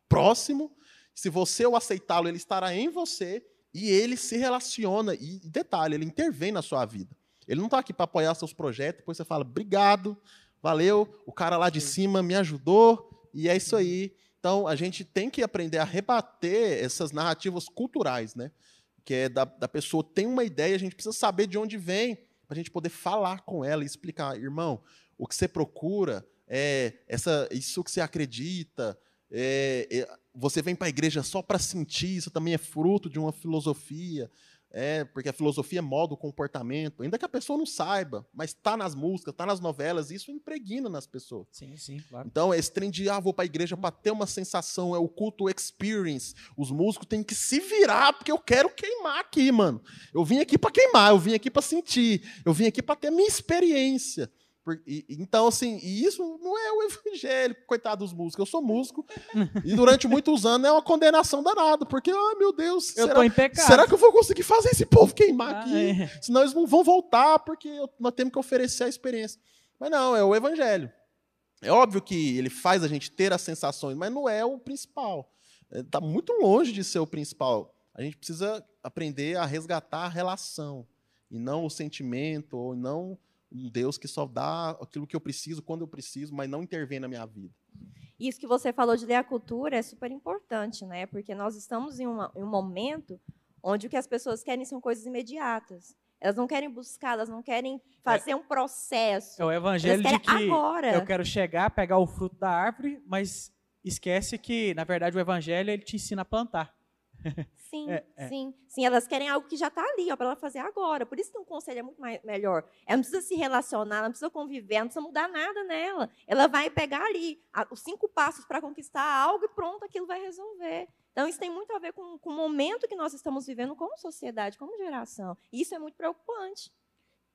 C: próximo. Se você o aceitá-lo, ele estará em você e ele se relaciona. E detalhe, ele intervém na sua vida. Ele não está aqui para apoiar seus projetos, depois você fala, obrigado, valeu, o cara lá de cima me ajudou, e é isso aí. Então, a gente tem que aprender a rebater essas narrativas culturais, né? Que é da, da pessoa tem uma ideia, a gente precisa saber de onde vem, para a gente poder falar com ela e explicar, irmão, o que você procura é essa, isso que você acredita, é, é, você vem para a igreja só para sentir, isso também é fruto de uma filosofia. É, porque a filosofia moda o comportamento, ainda que a pessoa não saiba, mas está nas músicas, está nas novelas, isso impregna nas pessoas.
B: Sim, sim, claro.
C: Então, esse trem de, ah, vou para a igreja para ter uma sensação, é o culto experience. Os músicos têm que se virar, porque eu quero queimar aqui, mano. Eu vim aqui para queimar, eu vim aqui para sentir, eu vim aqui para ter minha experiência. Então, assim, e isso não é o evangelho, coitado dos músicos. Eu sou músico e durante muitos anos é uma condenação danada, porque, ai oh, meu Deus,
B: eu será, tô em pecado.
C: será que eu vou conseguir fazer esse povo queimar ah, aqui? É. Senão eles não vão voltar, porque nós temos que oferecer a experiência. Mas não, é o evangelho. É óbvio que ele faz a gente ter as sensações, mas não é o principal. Está é, muito longe de ser o principal. A gente precisa aprender a resgatar a relação, e não o sentimento, ou não um Deus que só dá aquilo que eu preciso quando eu preciso, mas não intervém na minha vida.
A: Isso que você falou de ler a cultura é super importante, né? Porque nós estamos em, uma, em um momento onde o que as pessoas querem são coisas imediatas. Elas não querem buscar, elas não querem fazer é, um processo.
B: É o evangelho de que agora. eu quero chegar, pegar o fruto da árvore, mas esquece que, na verdade, o evangelho ele te ensina a plantar.
A: Sim, é, é. sim, sim. Elas querem algo que já está ali, para ela fazer agora. Por isso que um conselho é muito mais, melhor. Ela não precisa se relacionar, ela não precisa conviver, não precisa mudar nada nela. Ela vai pegar ali a, os cinco passos para conquistar algo e pronto, aquilo vai resolver. Então, isso tem muito a ver com, com o momento que nós estamos vivendo como sociedade, como geração. E isso é muito preocupante.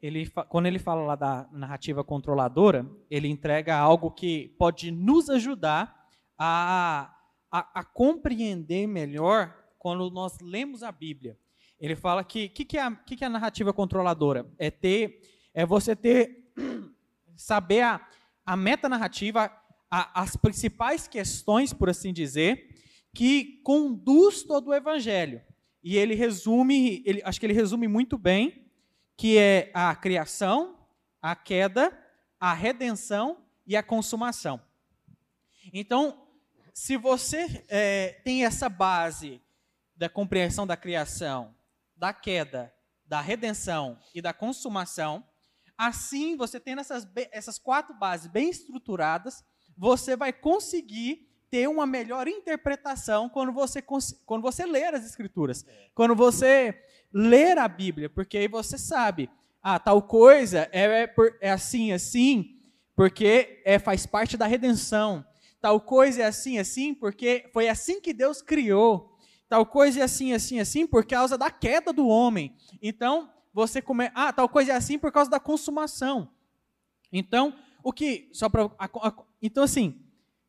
B: Ele, quando ele fala lá da narrativa controladora, ele entrega algo que pode nos ajudar a, a, a compreender melhor quando nós lemos a Bíblia. Ele fala que o que, que, é que, que é a narrativa controladora? É ter, é você ter, saber a, a metanarrativa, a, as principais questões, por assim dizer, que conduz todo o evangelho. E ele resume, ele, acho que ele resume muito bem, que é a criação, a queda, a redenção e a consumação. Então, se você é, tem essa base da compreensão da criação, da queda, da redenção e da consumação, assim você tendo essas, essas quatro bases bem estruturadas, você vai conseguir ter uma melhor interpretação quando você, quando você ler as escrituras, quando você ler a Bíblia, porque aí você sabe, ah, tal coisa é, é, é assim, assim, porque é, faz parte da redenção. Tal coisa é assim, assim, porque foi assim que Deus criou tal coisa é assim, assim, assim, por causa da queda do homem. Então, você come... ah, tal coisa é assim por causa da consumação. Então, o que só para então assim,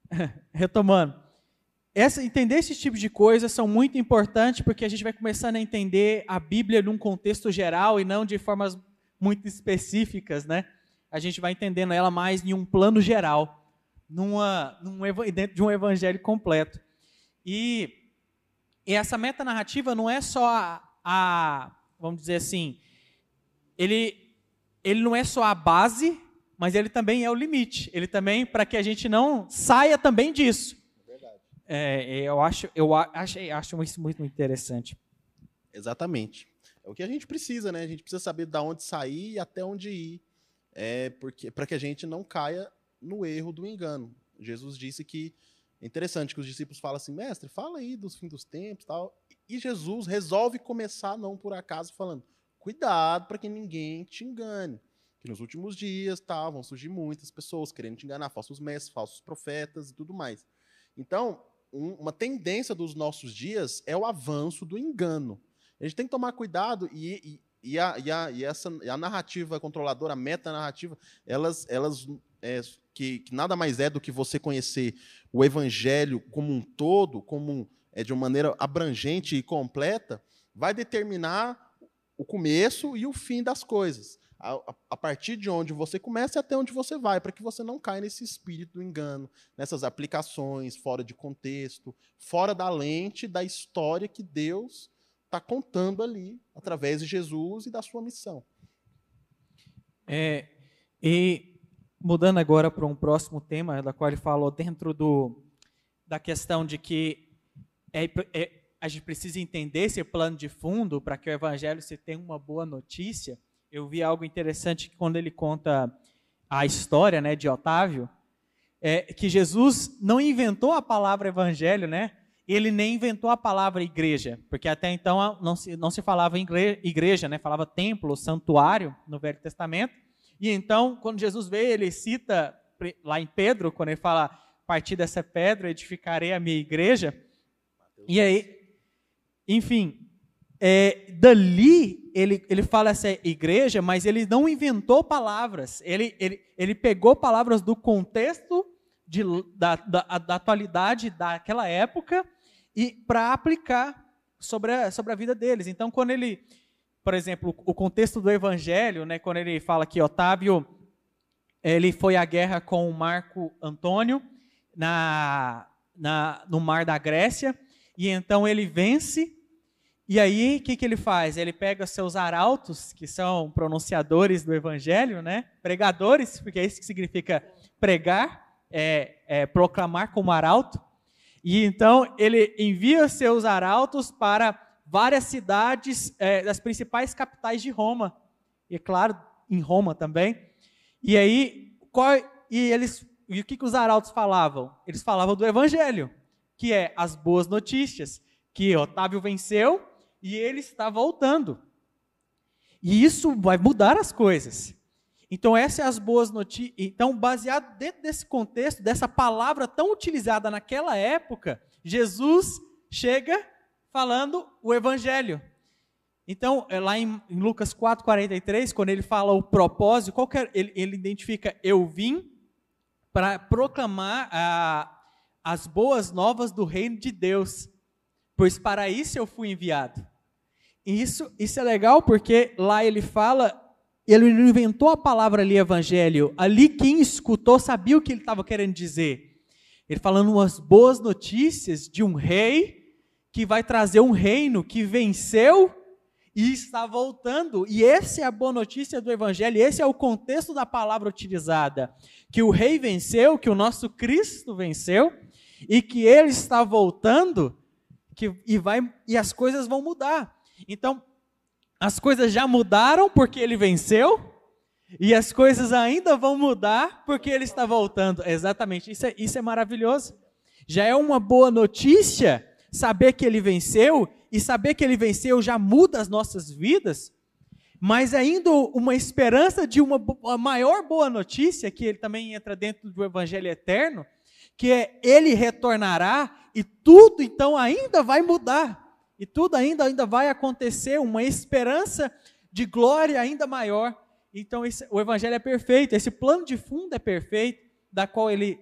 B: retomando, essa, entender esses tipos de coisas são muito importantes porque a gente vai começando a entender a Bíblia num contexto geral e não de formas muito específicas, né? A gente vai entendendo ela mais em um plano geral, numa, num, dentro de um evangelho completo. E e essa metanarrativa não é só a, a, vamos dizer assim, ele, ele não é só a base, mas ele também é o limite. Ele também, para que a gente não saia também disso. Verdade. É, eu acho, eu acho, acho isso muito interessante.
C: Exatamente. É o que a gente precisa, né? A gente precisa saber de onde sair e até onde ir, é porque para que a gente não caia no erro do engano. Jesus disse que é interessante que os discípulos falam assim, mestre, fala aí dos fins dos tempos tal. E Jesus resolve começar, não por acaso, falando, cuidado para que ninguém te engane. Que nos últimos dias tá, vão surgir muitas pessoas querendo te enganar, falsos mestres, falsos profetas e tudo mais. Então, um, uma tendência dos nossos dias é o avanço do engano. A gente tem que tomar cuidado e, e, e, a, e, a, e essa, a narrativa controladora, a meta-narrativa, elas, elas é, que, que, nada mais é do que você conhecer o evangelho como um todo, como é, de uma maneira abrangente e completa, vai determinar o começo e o fim das coisas. A, a, a partir de onde você começa e até onde você vai, para que você não caia nesse espírito do engano, nessas aplicações fora de contexto, fora da lente da história que Deus está contando ali, através de Jesus e da sua missão.
B: É, e mudando agora para um próximo tema, da qual ele falou dentro do, da questão de que é, é, a gente precisa entender esse plano de fundo para que o evangelho se tenha uma boa notícia. Eu vi algo interessante quando ele conta a história né, de Otávio, é, que Jesus não inventou a palavra evangelho, né? Ele nem inventou a palavra igreja, porque até então não se, não se falava igreja, né? Falava templo, santuário no Velho Testamento. E então, quando Jesus veio, ele cita lá em Pedro, quando ele fala: a partir dessa pedra edificarei a minha igreja. E aí, enfim, é, dali ele, ele fala essa igreja, mas ele não inventou palavras. Ele, ele, ele pegou palavras do contexto de, da, da, da atualidade daquela época e para aplicar sobre a, sobre a vida deles. Então, quando ele por exemplo, o contexto do evangelho, né, quando ele fala que Otávio ele foi à guerra com Marco Antônio na, na, no mar da Grécia, e então ele vence, e aí o que, que ele faz? Ele pega seus arautos, que são pronunciadores do evangelho, né, pregadores, porque é isso que significa pregar, é, é proclamar como arauto, e então ele envia seus arautos para várias cidades é, das principais capitais de Roma, e é claro, em Roma também. E aí, qual, e eles, e o que, que os arautos falavam? Eles falavam do evangelho, que é as boas notícias, que Otávio venceu e ele está voltando. E isso vai mudar as coisas. Então, essas são as boas notícias. Então, baseado dentro desse contexto, dessa palavra tão utilizada naquela época, Jesus chega falando o evangelho. Então, é lá em, em Lucas 4:43, quando ele fala o propósito, qual é, ele, ele identifica eu vim para proclamar a, as boas novas do reino de Deus, pois para isso eu fui enviado. Isso, isso é legal porque lá ele fala, ele não inventou a palavra ali, evangelho. Ali quem escutou sabia o que ele estava querendo dizer. Ele falando umas boas notícias de um rei que vai trazer um reino que venceu e está voltando. E essa é a boa notícia do Evangelho, esse é o contexto da palavra utilizada: que o rei venceu, que o nosso Cristo venceu e que ele está voltando que, e, vai, e as coisas vão mudar. Então, as coisas já mudaram porque ele venceu, e as coisas ainda vão mudar porque ele está voltando. Exatamente, isso é, isso é maravilhoso. Já é uma boa notícia saber que ele venceu, e saber que ele venceu já muda as nossas vidas, mas ainda uma esperança de uma, uma maior boa notícia, que ele também entra dentro do evangelho eterno, que é ele retornará e tudo então ainda vai mudar. E tudo ainda ainda vai acontecer, uma esperança de glória ainda maior. Então esse, o evangelho é perfeito, esse plano de fundo é perfeito, da qual ele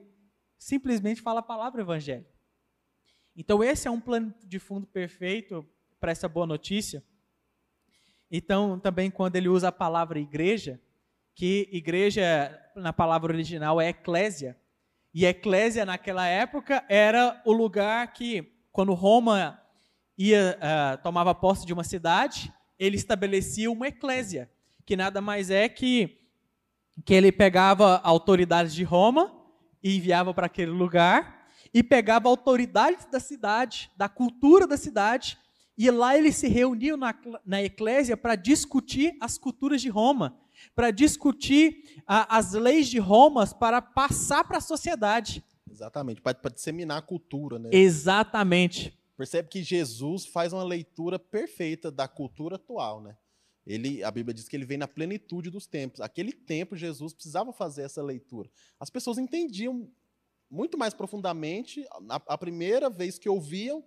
B: simplesmente fala a palavra evangelho. Então esse é um plano de fundo perfeito para essa boa notícia. Então também quando ele usa a palavra igreja, que igreja na palavra original é eclésia, e eclésia naquela época era o lugar que quando Roma ia uh, tomava posse de uma cidade, ele estabelecia uma eclésia, que nada mais é que que ele pegava autoridades de Roma e enviava para aquele lugar e pegava autoridades da cidade, da cultura da cidade, e lá eles se reuniam na, na eclésia para discutir as culturas de Roma, para discutir a, as leis de Roma, para passar para a sociedade.
C: Exatamente, para disseminar a cultura, né?
B: Exatamente.
C: Percebe que Jesus faz uma leitura perfeita da cultura atual, né? Ele, a Bíblia diz que ele vem na plenitude dos tempos. Aquele tempo Jesus precisava fazer essa leitura. As pessoas entendiam muito mais profundamente a, a primeira vez que ouviam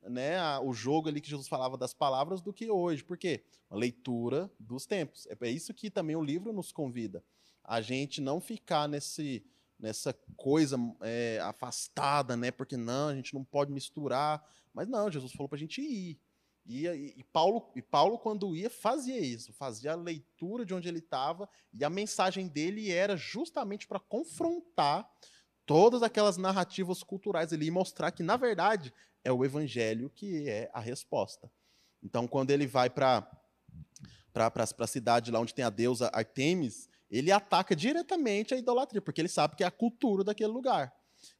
C: né, a, o jogo ali que Jesus falava das palavras do que hoje. Por quê? Uma leitura dos tempos. É, é isso que também o livro nos convida. A gente não ficar nesse nessa coisa é, afastada, né? Porque não, a gente não pode misturar. Mas não, Jesus falou para a gente ir. E, e, Paulo, e Paulo, quando ia, fazia isso, fazia a leitura de onde ele estava, e a mensagem dele era justamente para confrontar todas aquelas narrativas culturais ali e mostrar que, na verdade, é o evangelho que é a resposta. Então, quando ele vai para a cidade lá onde tem a deusa Artemis, ele ataca diretamente a idolatria, porque ele sabe que é a cultura daquele lugar.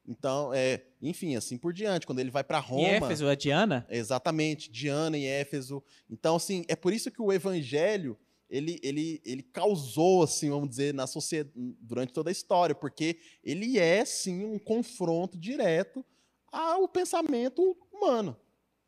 C: Então, é, enfim, assim por diante. Quando ele vai para Roma. Em
B: Éfeso, a Diana?
C: Exatamente, Diana em Éfeso. Então, assim, é por isso que o evangelho ele, ele, ele causou, assim, vamos dizer, na sociedade durante toda a história, porque ele é, sim, um confronto direto ao pensamento humano,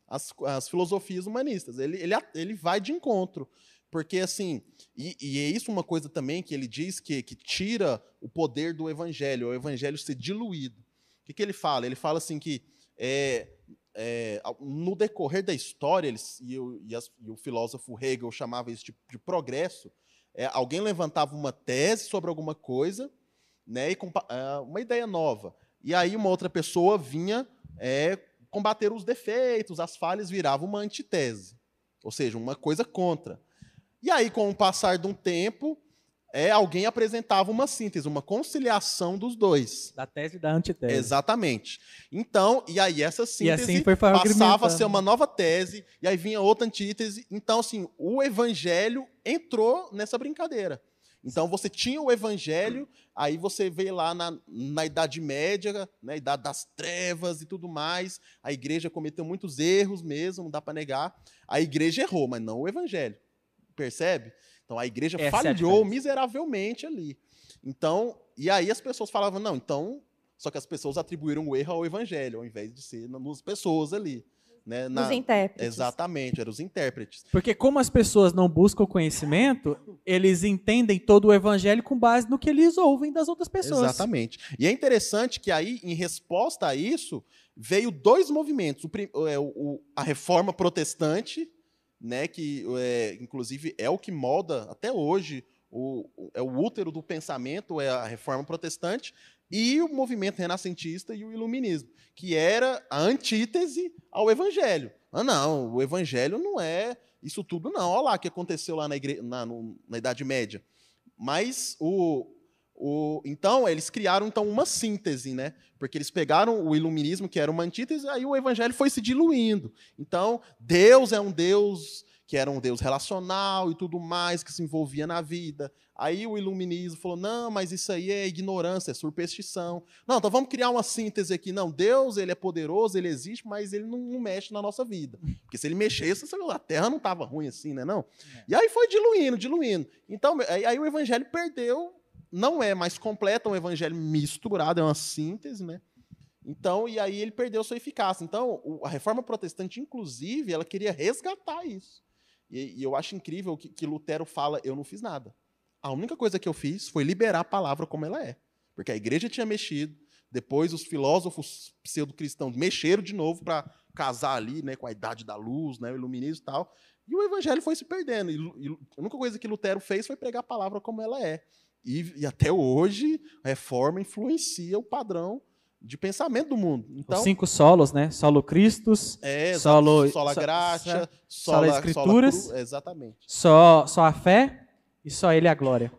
C: às, às filosofias humanistas. Ele, ele, ele vai de encontro. Porque, assim, e, e, é isso uma coisa também que ele diz que, que tira o poder do evangelho, o evangelho ser diluído. O que, que ele fala? Ele fala assim que é, é, no decorrer da história, eles, e, o, e, as, e, o, filósofo Hegel chamava isso de, de progresso, é, alguém levantava uma tese sobre alguma coisa, né, e é, uma ideia nova. E aí uma outra pessoa vinha é, combater os defeitos, as falhas, virava uma antitese. Ou seja, uma coisa contra. E aí, com o passar de um tempo, é, alguém apresentava uma síntese, uma conciliação dos dois.
B: Da tese e da antitese.
C: Exatamente. Então, e aí essa síntese assim passava a ser uma nova tese, e aí vinha outra antítese. Então, assim, o evangelho entrou nessa brincadeira. Então, você tinha o evangelho, aí você veio lá na, na Idade Média, na né, Idade das Trevas e tudo mais. A igreja cometeu muitos erros mesmo, não dá para negar. A igreja errou, mas não o evangelho. Percebe? Então a igreja Essa falhou é miseravelmente ali. Então, e aí as pessoas falavam, não, então. Só que as pessoas atribuíram o erro ao evangelho, ao invés de ser nas pessoas ali. Né,
A: na, os intérpretes.
C: Exatamente, eram os intérpretes.
B: Porque como as pessoas não buscam conhecimento, eles entendem todo o evangelho com base no que eles ouvem das outras pessoas.
C: Exatamente. E é interessante que aí, em resposta a isso, veio dois movimentos. O, é, o, a reforma protestante, né, que é, inclusive é o que molda até hoje o, é o útero do pensamento, é a reforma protestante, e o movimento renascentista e o iluminismo, que era a antítese ao evangelho. Ah, não, o evangelho não é isso tudo, não. Olha lá o que aconteceu lá na, igre... na, no, na Idade Média. Mas o, o, então, eles criaram então uma síntese, né? Porque eles pegaram o iluminismo, que era uma antítese, aí o evangelho foi se diluindo. Então, Deus é um Deus que era um Deus relacional e tudo mais, que se envolvia na vida. Aí o iluminismo falou: não, mas isso aí é ignorância, é superstição. Não, então vamos criar uma síntese aqui. Não, Deus ele é poderoso, ele existe, mas ele não, não mexe na nossa vida. Porque se ele mexesse, a terra não estava ruim assim, né? Não? É. E aí foi diluindo, diluindo. Então, aí, aí o evangelho perdeu, não é mais completo, é um evangelho misturado, é uma síntese, né? Então, e aí ele perdeu sua eficácia. Então, a reforma protestante, inclusive, ela queria resgatar isso. E, e eu acho incrível que, que Lutero fala: eu não fiz nada. A única coisa que eu fiz foi liberar a palavra como ela é. Porque a igreja tinha mexido, depois os filósofos pseudo-cristãos mexeram de novo para casar ali né, com a idade da luz, né, o iluminismo e tal. E o evangelho foi se perdendo. E, e a única coisa que Lutero fez foi pregar a palavra como ela é. E, e até hoje, a reforma influencia o padrão de pensamento do mundo. Então,
B: Os cinco solos, né? Solo Christus,
C: é,
B: solo,
C: sola graça,
B: sola, sola escrituras,
C: sola exatamente.
B: Só, só a fé e só ele a glória.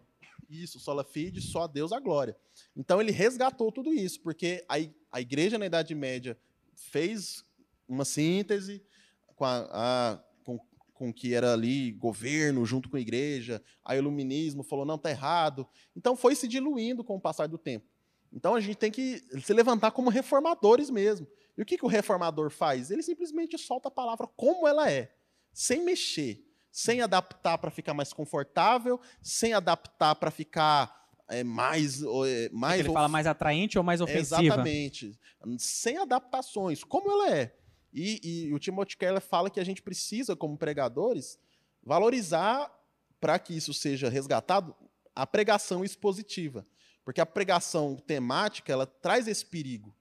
C: Isso, sola fide, só a Deus a glória. Então ele resgatou tudo isso, porque a, a igreja na Idade Média fez uma síntese com a, a com, com que era ali governo junto com a igreja, a iluminismo falou não tá errado. Então foi se diluindo com o passar do tempo. Então a gente tem que se levantar como reformadores mesmo. E o que, que o reformador faz? Ele simplesmente solta a palavra como ela é, sem mexer, sem adaptar para ficar mais confortável, sem adaptar para ficar é, mais. É, mais
B: ele fala mais atraente ou mais ofensiva?
C: Exatamente. Sem adaptações, como ela é. E, e o Timothy Keller fala que a gente precisa, como pregadores, valorizar, para que isso seja resgatado, a pregação expositiva. Porque a pregação temática, ela traz esse perigo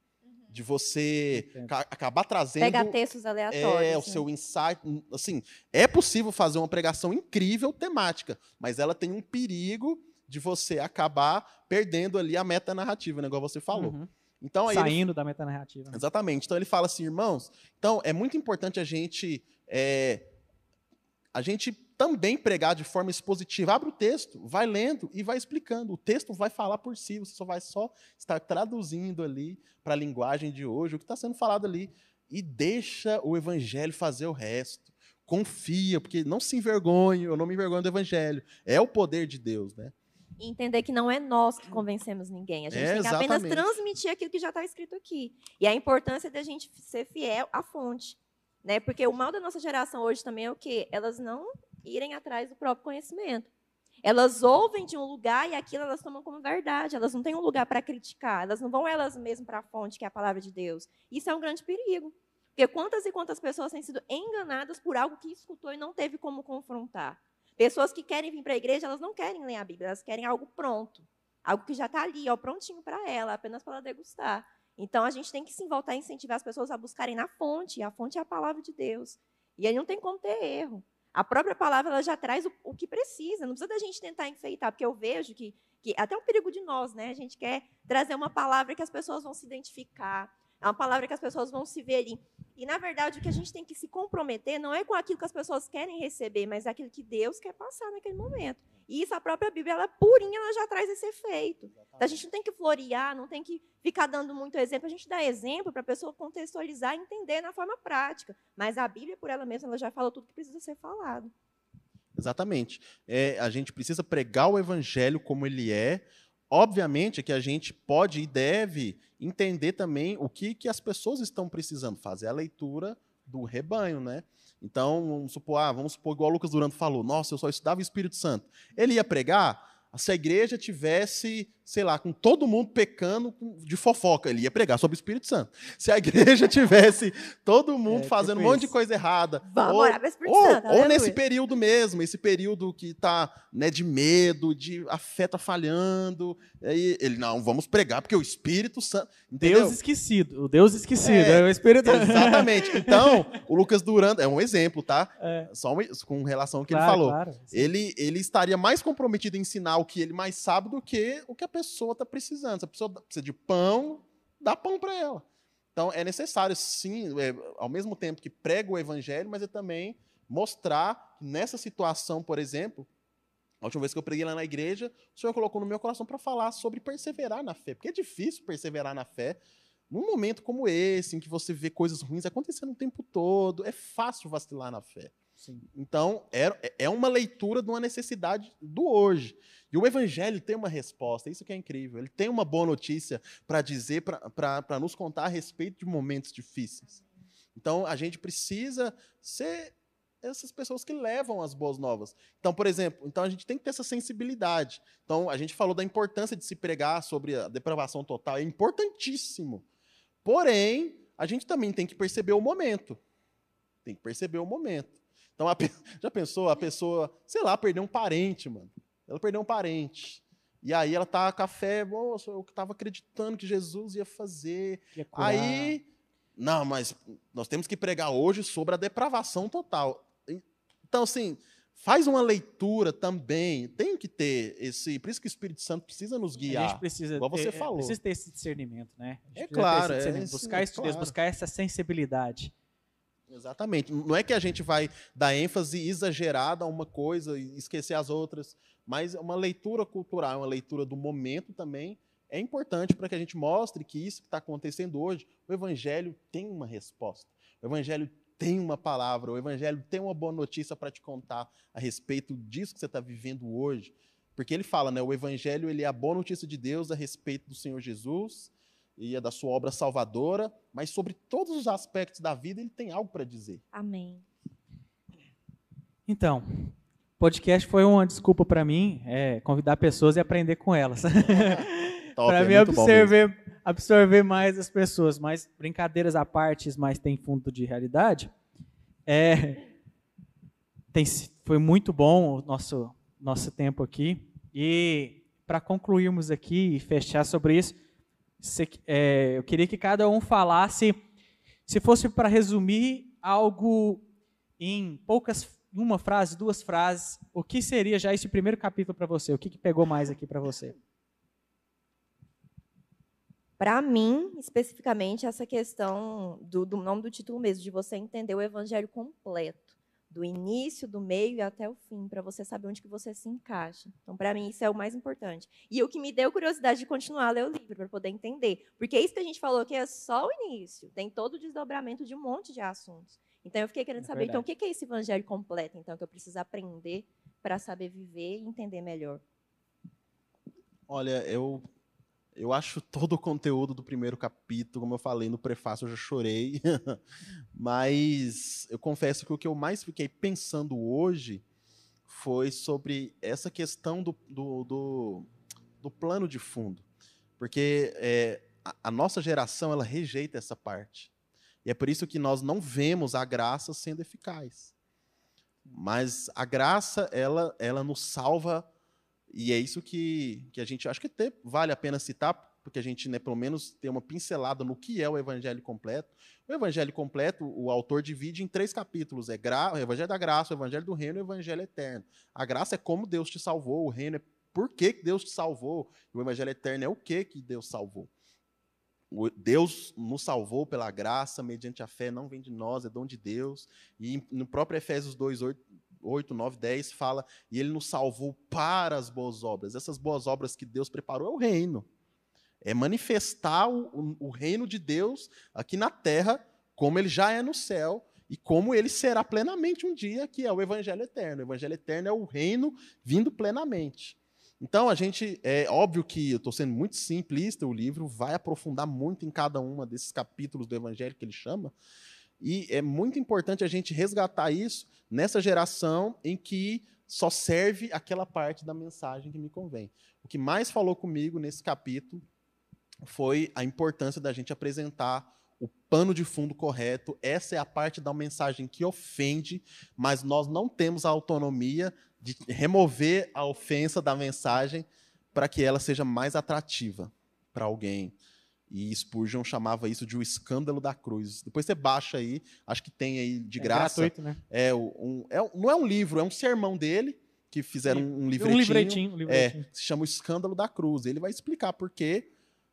C: de você acabar trazendo
A: Pega textos aleatórios.
C: É, o seu insight, assim, é possível fazer uma pregação incrível temática, mas ela tem um perigo de você acabar perdendo ali a meta narrativa, né, igual você falou. Uhum.
B: Então, Saindo ele... da meta narrativa. Né?
C: Exatamente. Então ele fala assim, irmãos, então é muito importante a gente é, a gente também pregar de forma expositiva. Abre o texto, vai lendo e vai explicando. O texto vai falar por si, você só vai só estar traduzindo ali para a linguagem de hoje o que está sendo falado ali. E deixa o evangelho fazer o resto. Confia, porque não se envergonhe, eu não me envergonho do evangelho. É o poder de Deus, né?
A: E entender que não é nós que convencemos ninguém. A gente é, tem que apenas transmitir aquilo que já está escrito aqui. E a importância da gente ser fiel à fonte. Né? Porque o mal da nossa geração hoje também é o quê? Elas não irem atrás do próprio conhecimento. Elas ouvem de um lugar e aquilo elas tomam como verdade. Elas não têm um lugar para criticar. Elas não vão elas mesmas para a fonte, que é a palavra de Deus. Isso é um grande perigo. Porque quantas e quantas pessoas têm sido enganadas por algo que escutou e não teve como confrontar. Pessoas que querem vir para a igreja, elas não querem ler a Bíblia, elas querem algo pronto. Algo que já está ali, ó, prontinho para ela, apenas para ela degustar. Então, a gente tem que sim voltar a incentivar as pessoas a buscarem na fonte. A fonte é a palavra de Deus. E aí não tem como ter erro. A própria palavra ela já traz o, o, que precisa, não precisa da gente tentar enfeitar, porque eu vejo que, que até um perigo de nós, né? A gente quer trazer uma palavra que as pessoas vão se identificar, é uma palavra que as pessoas vão se ver ali. E, na verdade, o que a gente tem que se comprometer não é com aquilo que as pessoas querem receber, mas aquilo que Deus quer passar naquele momento. E isso, a própria Bíblia, ela purinha, ela já traz esse efeito. Então, a gente não tem que florear, não tem que ficar dando muito exemplo. A gente dá exemplo para a pessoa contextualizar e entender na forma prática. Mas a Bíblia, por ela mesma, ela já fala tudo que precisa ser falado.
C: Exatamente. É, a gente precisa pregar o evangelho como ele é. Obviamente que a gente pode e deve entender também o que, que as pessoas estão precisando, fazer a leitura do rebanho, né? Então, vamos supor, ah, vamos supor, igual o Lucas Durando falou, nossa, eu só estudava o Espírito Santo. Ele ia pregar, se a igreja tivesse, sei lá, com todo mundo pecando de fofoca, ele ia pregar sobre o Espírito Santo. Se a igreja tivesse todo mundo é, fazendo um monte de coisa errada,
A: Vamos
C: ou,
A: Espírito
C: ou,
A: Santo,
C: ou nesse período mesmo, esse período que está né, de medo, de a fé tá falhando, aí ele não, vamos pregar porque o Espírito Santo, entendeu?
B: Deus esquecido, o Deus esquecido, é, é o Espírito.
C: Exatamente. Então, o Lucas Durando é um exemplo, tá? É. Só com relação ao que claro, ele falou. Claro, ele ele estaria mais comprometido em ensinar o que ele mais sabe do que o que a pessoa está precisando. Se a pessoa precisa de pão, dá pão para ela. Então, é necessário, sim, é, ao mesmo tempo que prega o evangelho, mas é também mostrar que nessa situação, por exemplo, a última vez que eu preguei lá na igreja, o Senhor colocou no meu coração para falar sobre perseverar na fé. Porque é difícil perseverar na fé num momento como esse, em que você vê coisas ruins acontecendo o tempo todo. É fácil vacilar na fé. Sim. Então, é, é uma leitura de uma necessidade do hoje. E o Evangelho tem uma resposta, isso que é incrível. Ele tem uma boa notícia para dizer, para nos contar a respeito de momentos difíceis. Então, a gente precisa ser essas pessoas que levam as boas novas. Então, por exemplo, então a gente tem que ter essa sensibilidade. Então, a gente falou da importância de se pregar sobre a depravação total, é importantíssimo. Porém, a gente também tem que perceber o momento. Tem que perceber o momento. Então, a, já pensou a pessoa, sei lá, perdeu um parente, mano. Ela perdeu um parente. E aí ela tá com a fé, moça, eu estava acreditando que Jesus ia fazer. Ia aí, não, mas nós temos que pregar hoje sobre a depravação total. Então, assim, faz uma leitura também. Tem que ter esse. Por isso que o Espírito Santo precisa nos guiar.
B: A gente precisa
C: igual
B: ter,
C: você falou.
B: Precisa ter esse discernimento, né?
C: É claro. É,
B: buscar esse Deus, buscar essa sensibilidade.
C: Exatamente. Não é que a gente vai dar ênfase exagerada a uma coisa e esquecer as outras, mas uma leitura cultural, uma leitura do momento também é importante para que a gente mostre que isso que está acontecendo hoje, o Evangelho tem uma resposta. O Evangelho tem uma palavra, o Evangelho tem uma boa notícia para te contar a respeito disso que você está vivendo hoje. Porque ele fala, né, o Evangelho ele é a boa notícia de Deus a respeito do Senhor Jesus e é da sua obra salvadora, mas sobre todos os aspectos da vida ele tem algo para dizer.
A: Amém.
B: Então, podcast foi uma desculpa para mim é, convidar pessoas e aprender com elas. para é mim absorver, absorver mais as pessoas. Mas brincadeiras à parte, mas tem fundo de realidade. É, tem, foi muito bom o nosso, nosso tempo aqui. E para concluirmos aqui e fechar sobre isso, se, é, eu queria que cada um falasse, se fosse para resumir algo em poucas, uma frase, duas frases, o que seria já esse primeiro capítulo para você? O que, que pegou mais aqui para você?
A: Para mim, especificamente, essa questão do, do, nome do título mesmo, de você entender o evangelho completo, do início, do meio e até o fim, para você saber onde que você se encaixa. Então, para mim, isso é o mais importante. E o que me deu curiosidade de continuar a ler o livro, para poder entender. Porque isso que a gente falou aqui é só o início, tem todo o desdobramento de um monte de assuntos. Então, eu fiquei querendo é saber, então, o que é esse evangelho completo, então, que eu preciso aprender para saber viver e entender melhor.
C: Olha, eu eu acho todo o conteúdo do primeiro capítulo, como eu falei no prefácio, eu já chorei. Mas eu confesso que o que eu mais fiquei pensando hoje foi sobre essa questão do, do, do, do plano de fundo. Porque é, a, a nossa geração ela rejeita essa parte. E é por isso que nós não vemos a graça sendo eficaz. Mas a graça, ela, ela nos salva e é isso que, que a gente acho que até vale a pena citar, porque a gente, né, pelo menos, tem uma pincelada no que é o Evangelho completo. O Evangelho completo, o autor divide em três capítulos: é gra, o Evangelho da Graça, o Evangelho do Reino e o Evangelho Eterno. A graça é como Deus te salvou, o reino é por que Deus te salvou, e o Evangelho Eterno é o que que Deus salvou. Deus nos salvou pela graça, mediante a fé, não vem de nós, é dom de Deus. E no próprio Efésios 2, 8, 8, 9, 10 fala, e ele nos salvou para as boas obras. Essas boas obras que Deus preparou é o reino. É manifestar o, o, reino de Deus aqui na terra, como ele já é no céu, e como ele será plenamente um dia, que é o Evangelho Eterno. O Evangelho Eterno é o reino vindo plenamente. Então, a gente, é óbvio que eu estou sendo muito simplista, o livro vai aprofundar muito em cada uma desses capítulos do Evangelho que ele chama, e é muito importante a gente resgatar isso nessa geração em que só serve aquela parte da mensagem que me convém. O que mais falou comigo nesse capítulo foi a importância da gente apresentar o pano de fundo correto. Essa é a parte da mensagem que ofende, mas nós não temos a autonomia de remover a ofensa da mensagem para que ela seja mais atrativa para alguém. E Spurgeon chamava isso de o escândalo da cruz. Depois você baixa aí, acho que tem aí de é graça.
B: Gratuito, né?
C: É, um, é, não é um livro, é um sermão dele, que fizeram um
B: Um
C: livretinho,
B: livretinho. Um livretinho.
C: É, se chama o Escândalo da Cruz. Ele vai explicar por quê.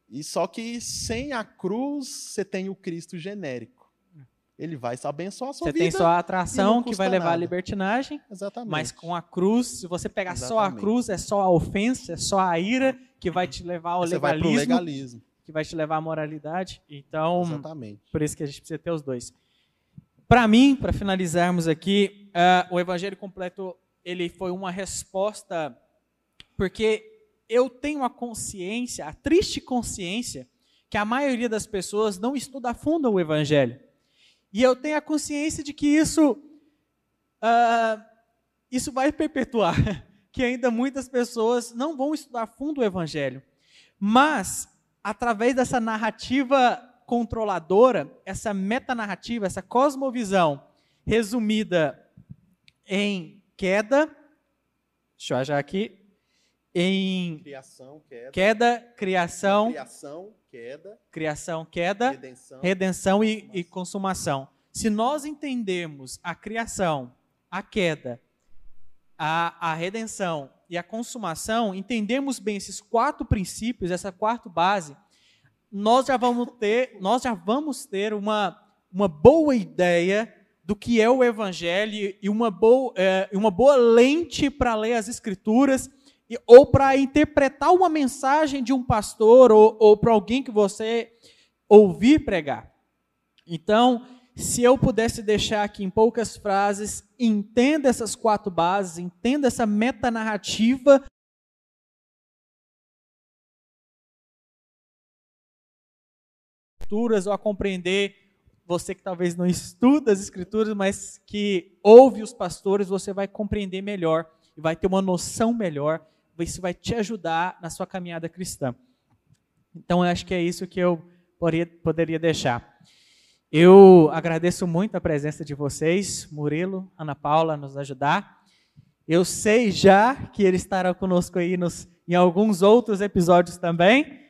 C: E só que sem a cruz, você tem o Cristo genérico. Ele vai abençoar a sua
B: Você
C: vida.
B: tem só a
C: e
B: atração que vai levar à
C: nada.
B: libertinagem,
C: Exatamente.
B: mas com a cruz, se você pegar só a
C: Exatamente.
B: cruz, é só a ofensa, é só a ira que vai te levar ao
C: você vai pro
B: legalismo,
C: legalismo.
B: Que vai te levar à moralidade. Então,
C: Exatamente.
B: por isso que a gente precisa ter os dois. Para mim, para finalizarmos aqui, ah, o Evangelho completo ele foi uma resposta porque eu tenho a consciência, a triste consciência, que a maioria das pessoas não estuda a fundo o Evangelho. E eu tenho a consciência de que isso, ah, isso vai perpetuar, que ainda muitas pessoas não vão estudar a fundo o Evangelho. Mas, através dessa narrativa controladora, essa metanarrativa, essa cosmovisão resumida em queda, deixa eu achar aqui, em
C: Criação, queda.
B: queda, criação,
C: Criação, queda.
B: criação, queda,
C: Redenção.
B: redenção e, e consumação. Se nós entendemos a criação, a queda, a, a redenção e a consumação, entendemos bem esses quatro princípios, essa quarta base, nós já vamos ter, nós já vamos ter uma, uma boa ideia do que é o evangelho e uma boa, é, uma boa lente para ler as escrituras e- ou para interpretar uma mensagem de um pastor ou, ou para alguém que você ouvir pregar. Então, se eu pudesse deixar aqui em poucas frases, entenda essas quatro bases, entenda essa metanarrativa. Ou a compreender você que talvez não estuda as escrituras, mas que ouve os pastores, você vai compreender melhor e vai ter uma noção melhor. Isso vai te ajudar na sua caminhada cristã. Então, eu acho que é isso que eu poderia deixar. Eu agradeço muito a presença de vocês, Murilo, Ana Paula, nos ajudar. Eu sei já que ele estará conosco aí nos, em alguns outros episódios também.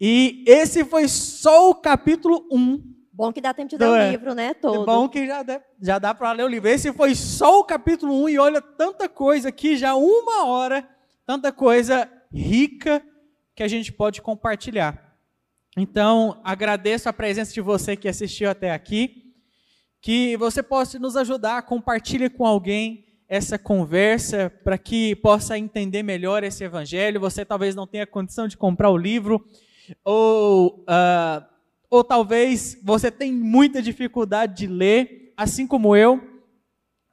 B: E esse foi só o capítulo 1.
A: Bom que dá tempo de ler
B: é?
A: o livro, né?
B: É
A: Todo.
B: bom que já dá, já dá para ler o livro. Esse foi só o capítulo 1 e olha tanta coisa aqui, já uma hora, tanta coisa rica que a gente pode compartilhar. Então, agradeço a presença de você que assistiu até aqui, que você possa nos ajudar, compartilhe com alguém essa conversa para que possa entender melhor esse evangelho. Você talvez não tenha condição de comprar o livro, ou ah, ou talvez você tenha muita dificuldade de ler, assim como eu.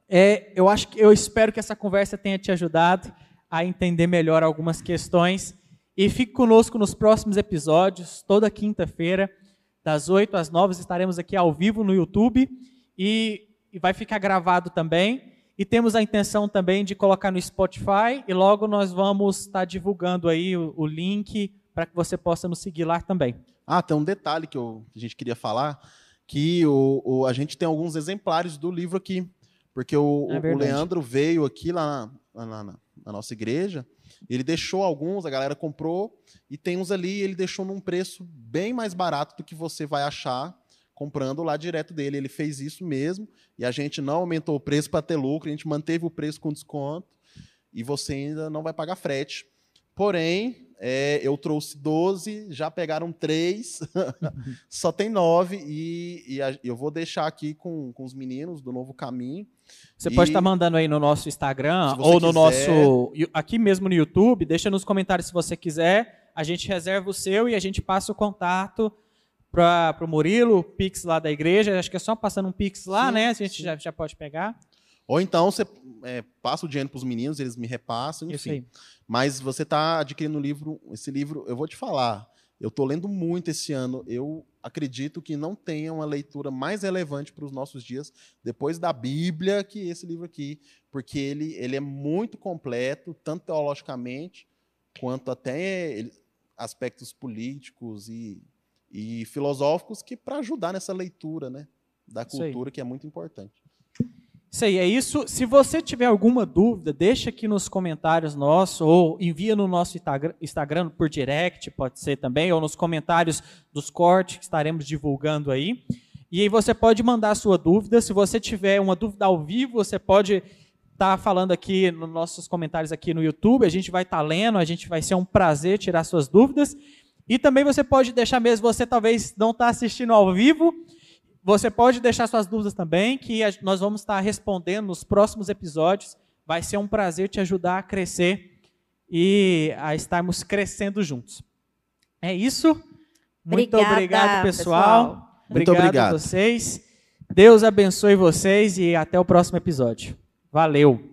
B: É, eu acho que eu espero que essa conversa tenha te ajudado a entender melhor algumas questões. E fique conosco nos próximos episódios, toda quinta-feira, das 8 às 9, estaremos aqui ao vivo no YouTube e, e vai ficar gravado também. E temos a intenção também de colocar no Spotify e logo nós vamos estar divulgando aí o, o link para que você possa nos seguir lá também.
C: Ah, tem um detalhe que, eu- que a gente queria falar, que o, o- a gente tem alguns exemplares do livro aqui, porque o,
B: É
C: o-. Leandro veio aqui lá na, na- na- na nossa igreja, ele deixou alguns, a galera comprou, e tem uns ali, ele deixou num preço bem mais barato do que você vai achar comprando lá direto dele. Ele fez isso mesmo, e a gente não aumentou o preço para ter lucro, a gente manteve o preço com desconto, e você ainda não vai pagar frete. Porém, é, eu trouxe 12, já pegaram 3, só tem 9, e, e a- eu vou deixar aqui com, com os meninos do Novo Caminho.
B: Você
C: E-
B: pode estar mandando aí no nosso Instagram ou no
C: quiser.
B: nosso. aqui mesmo no YouTube. Deixa nos comentários se você quiser. A gente reserva o seu e a gente passa o contato para o Murilo, o Pix lá da igreja. Acho que é só passando um Pix lá,
C: Sim,
B: né? A gente já, já pode pegar.
C: Ou então você é, passa o dinheiro para os meninos, eles me repassam, enfim. Mas você está adquirindo um livro, esse livro, eu vou te falar, eu estou lendo muito esse ano. Eu acredito que não tenha uma leitura mais relevante para os nossos dias depois da Bíblia que esse livro aqui, porque ele, ele é muito completo, tanto teologicamente quanto até aspectos políticos e, e filosóficos que para ajudar nessa leitura, né, da cultura que é muito importante.
B: Isso aí, é isso. Se você tiver alguma dúvida, deixa aqui nos comentários nossos, ou envia no nosso Instagram, por direct, pode ser também, ou nos comentários dos cortes que estaremos divulgando aí. E aí você pode mandar a sua dúvida. Se você tiver uma dúvida ao vivo, você pode está falando aqui nos nossos comentários aqui no YouTube. A gente vai estar tá lendo, a gente vai ser um prazer tirar suas dúvidas. E também você pode deixar mesmo, você talvez não está assistindo ao vivo, você pode deixar suas dúvidas também, que nós vamos estar respondendo nos próximos episódios. Vai ser um prazer te ajudar a crescer e a estarmos crescendo juntos. É isso. Muito Obrigada, obrigado, pessoal. pessoal. Obrigado, Muito obrigado a vocês. Deus abençoe vocês e até o próximo episódio. Valeu!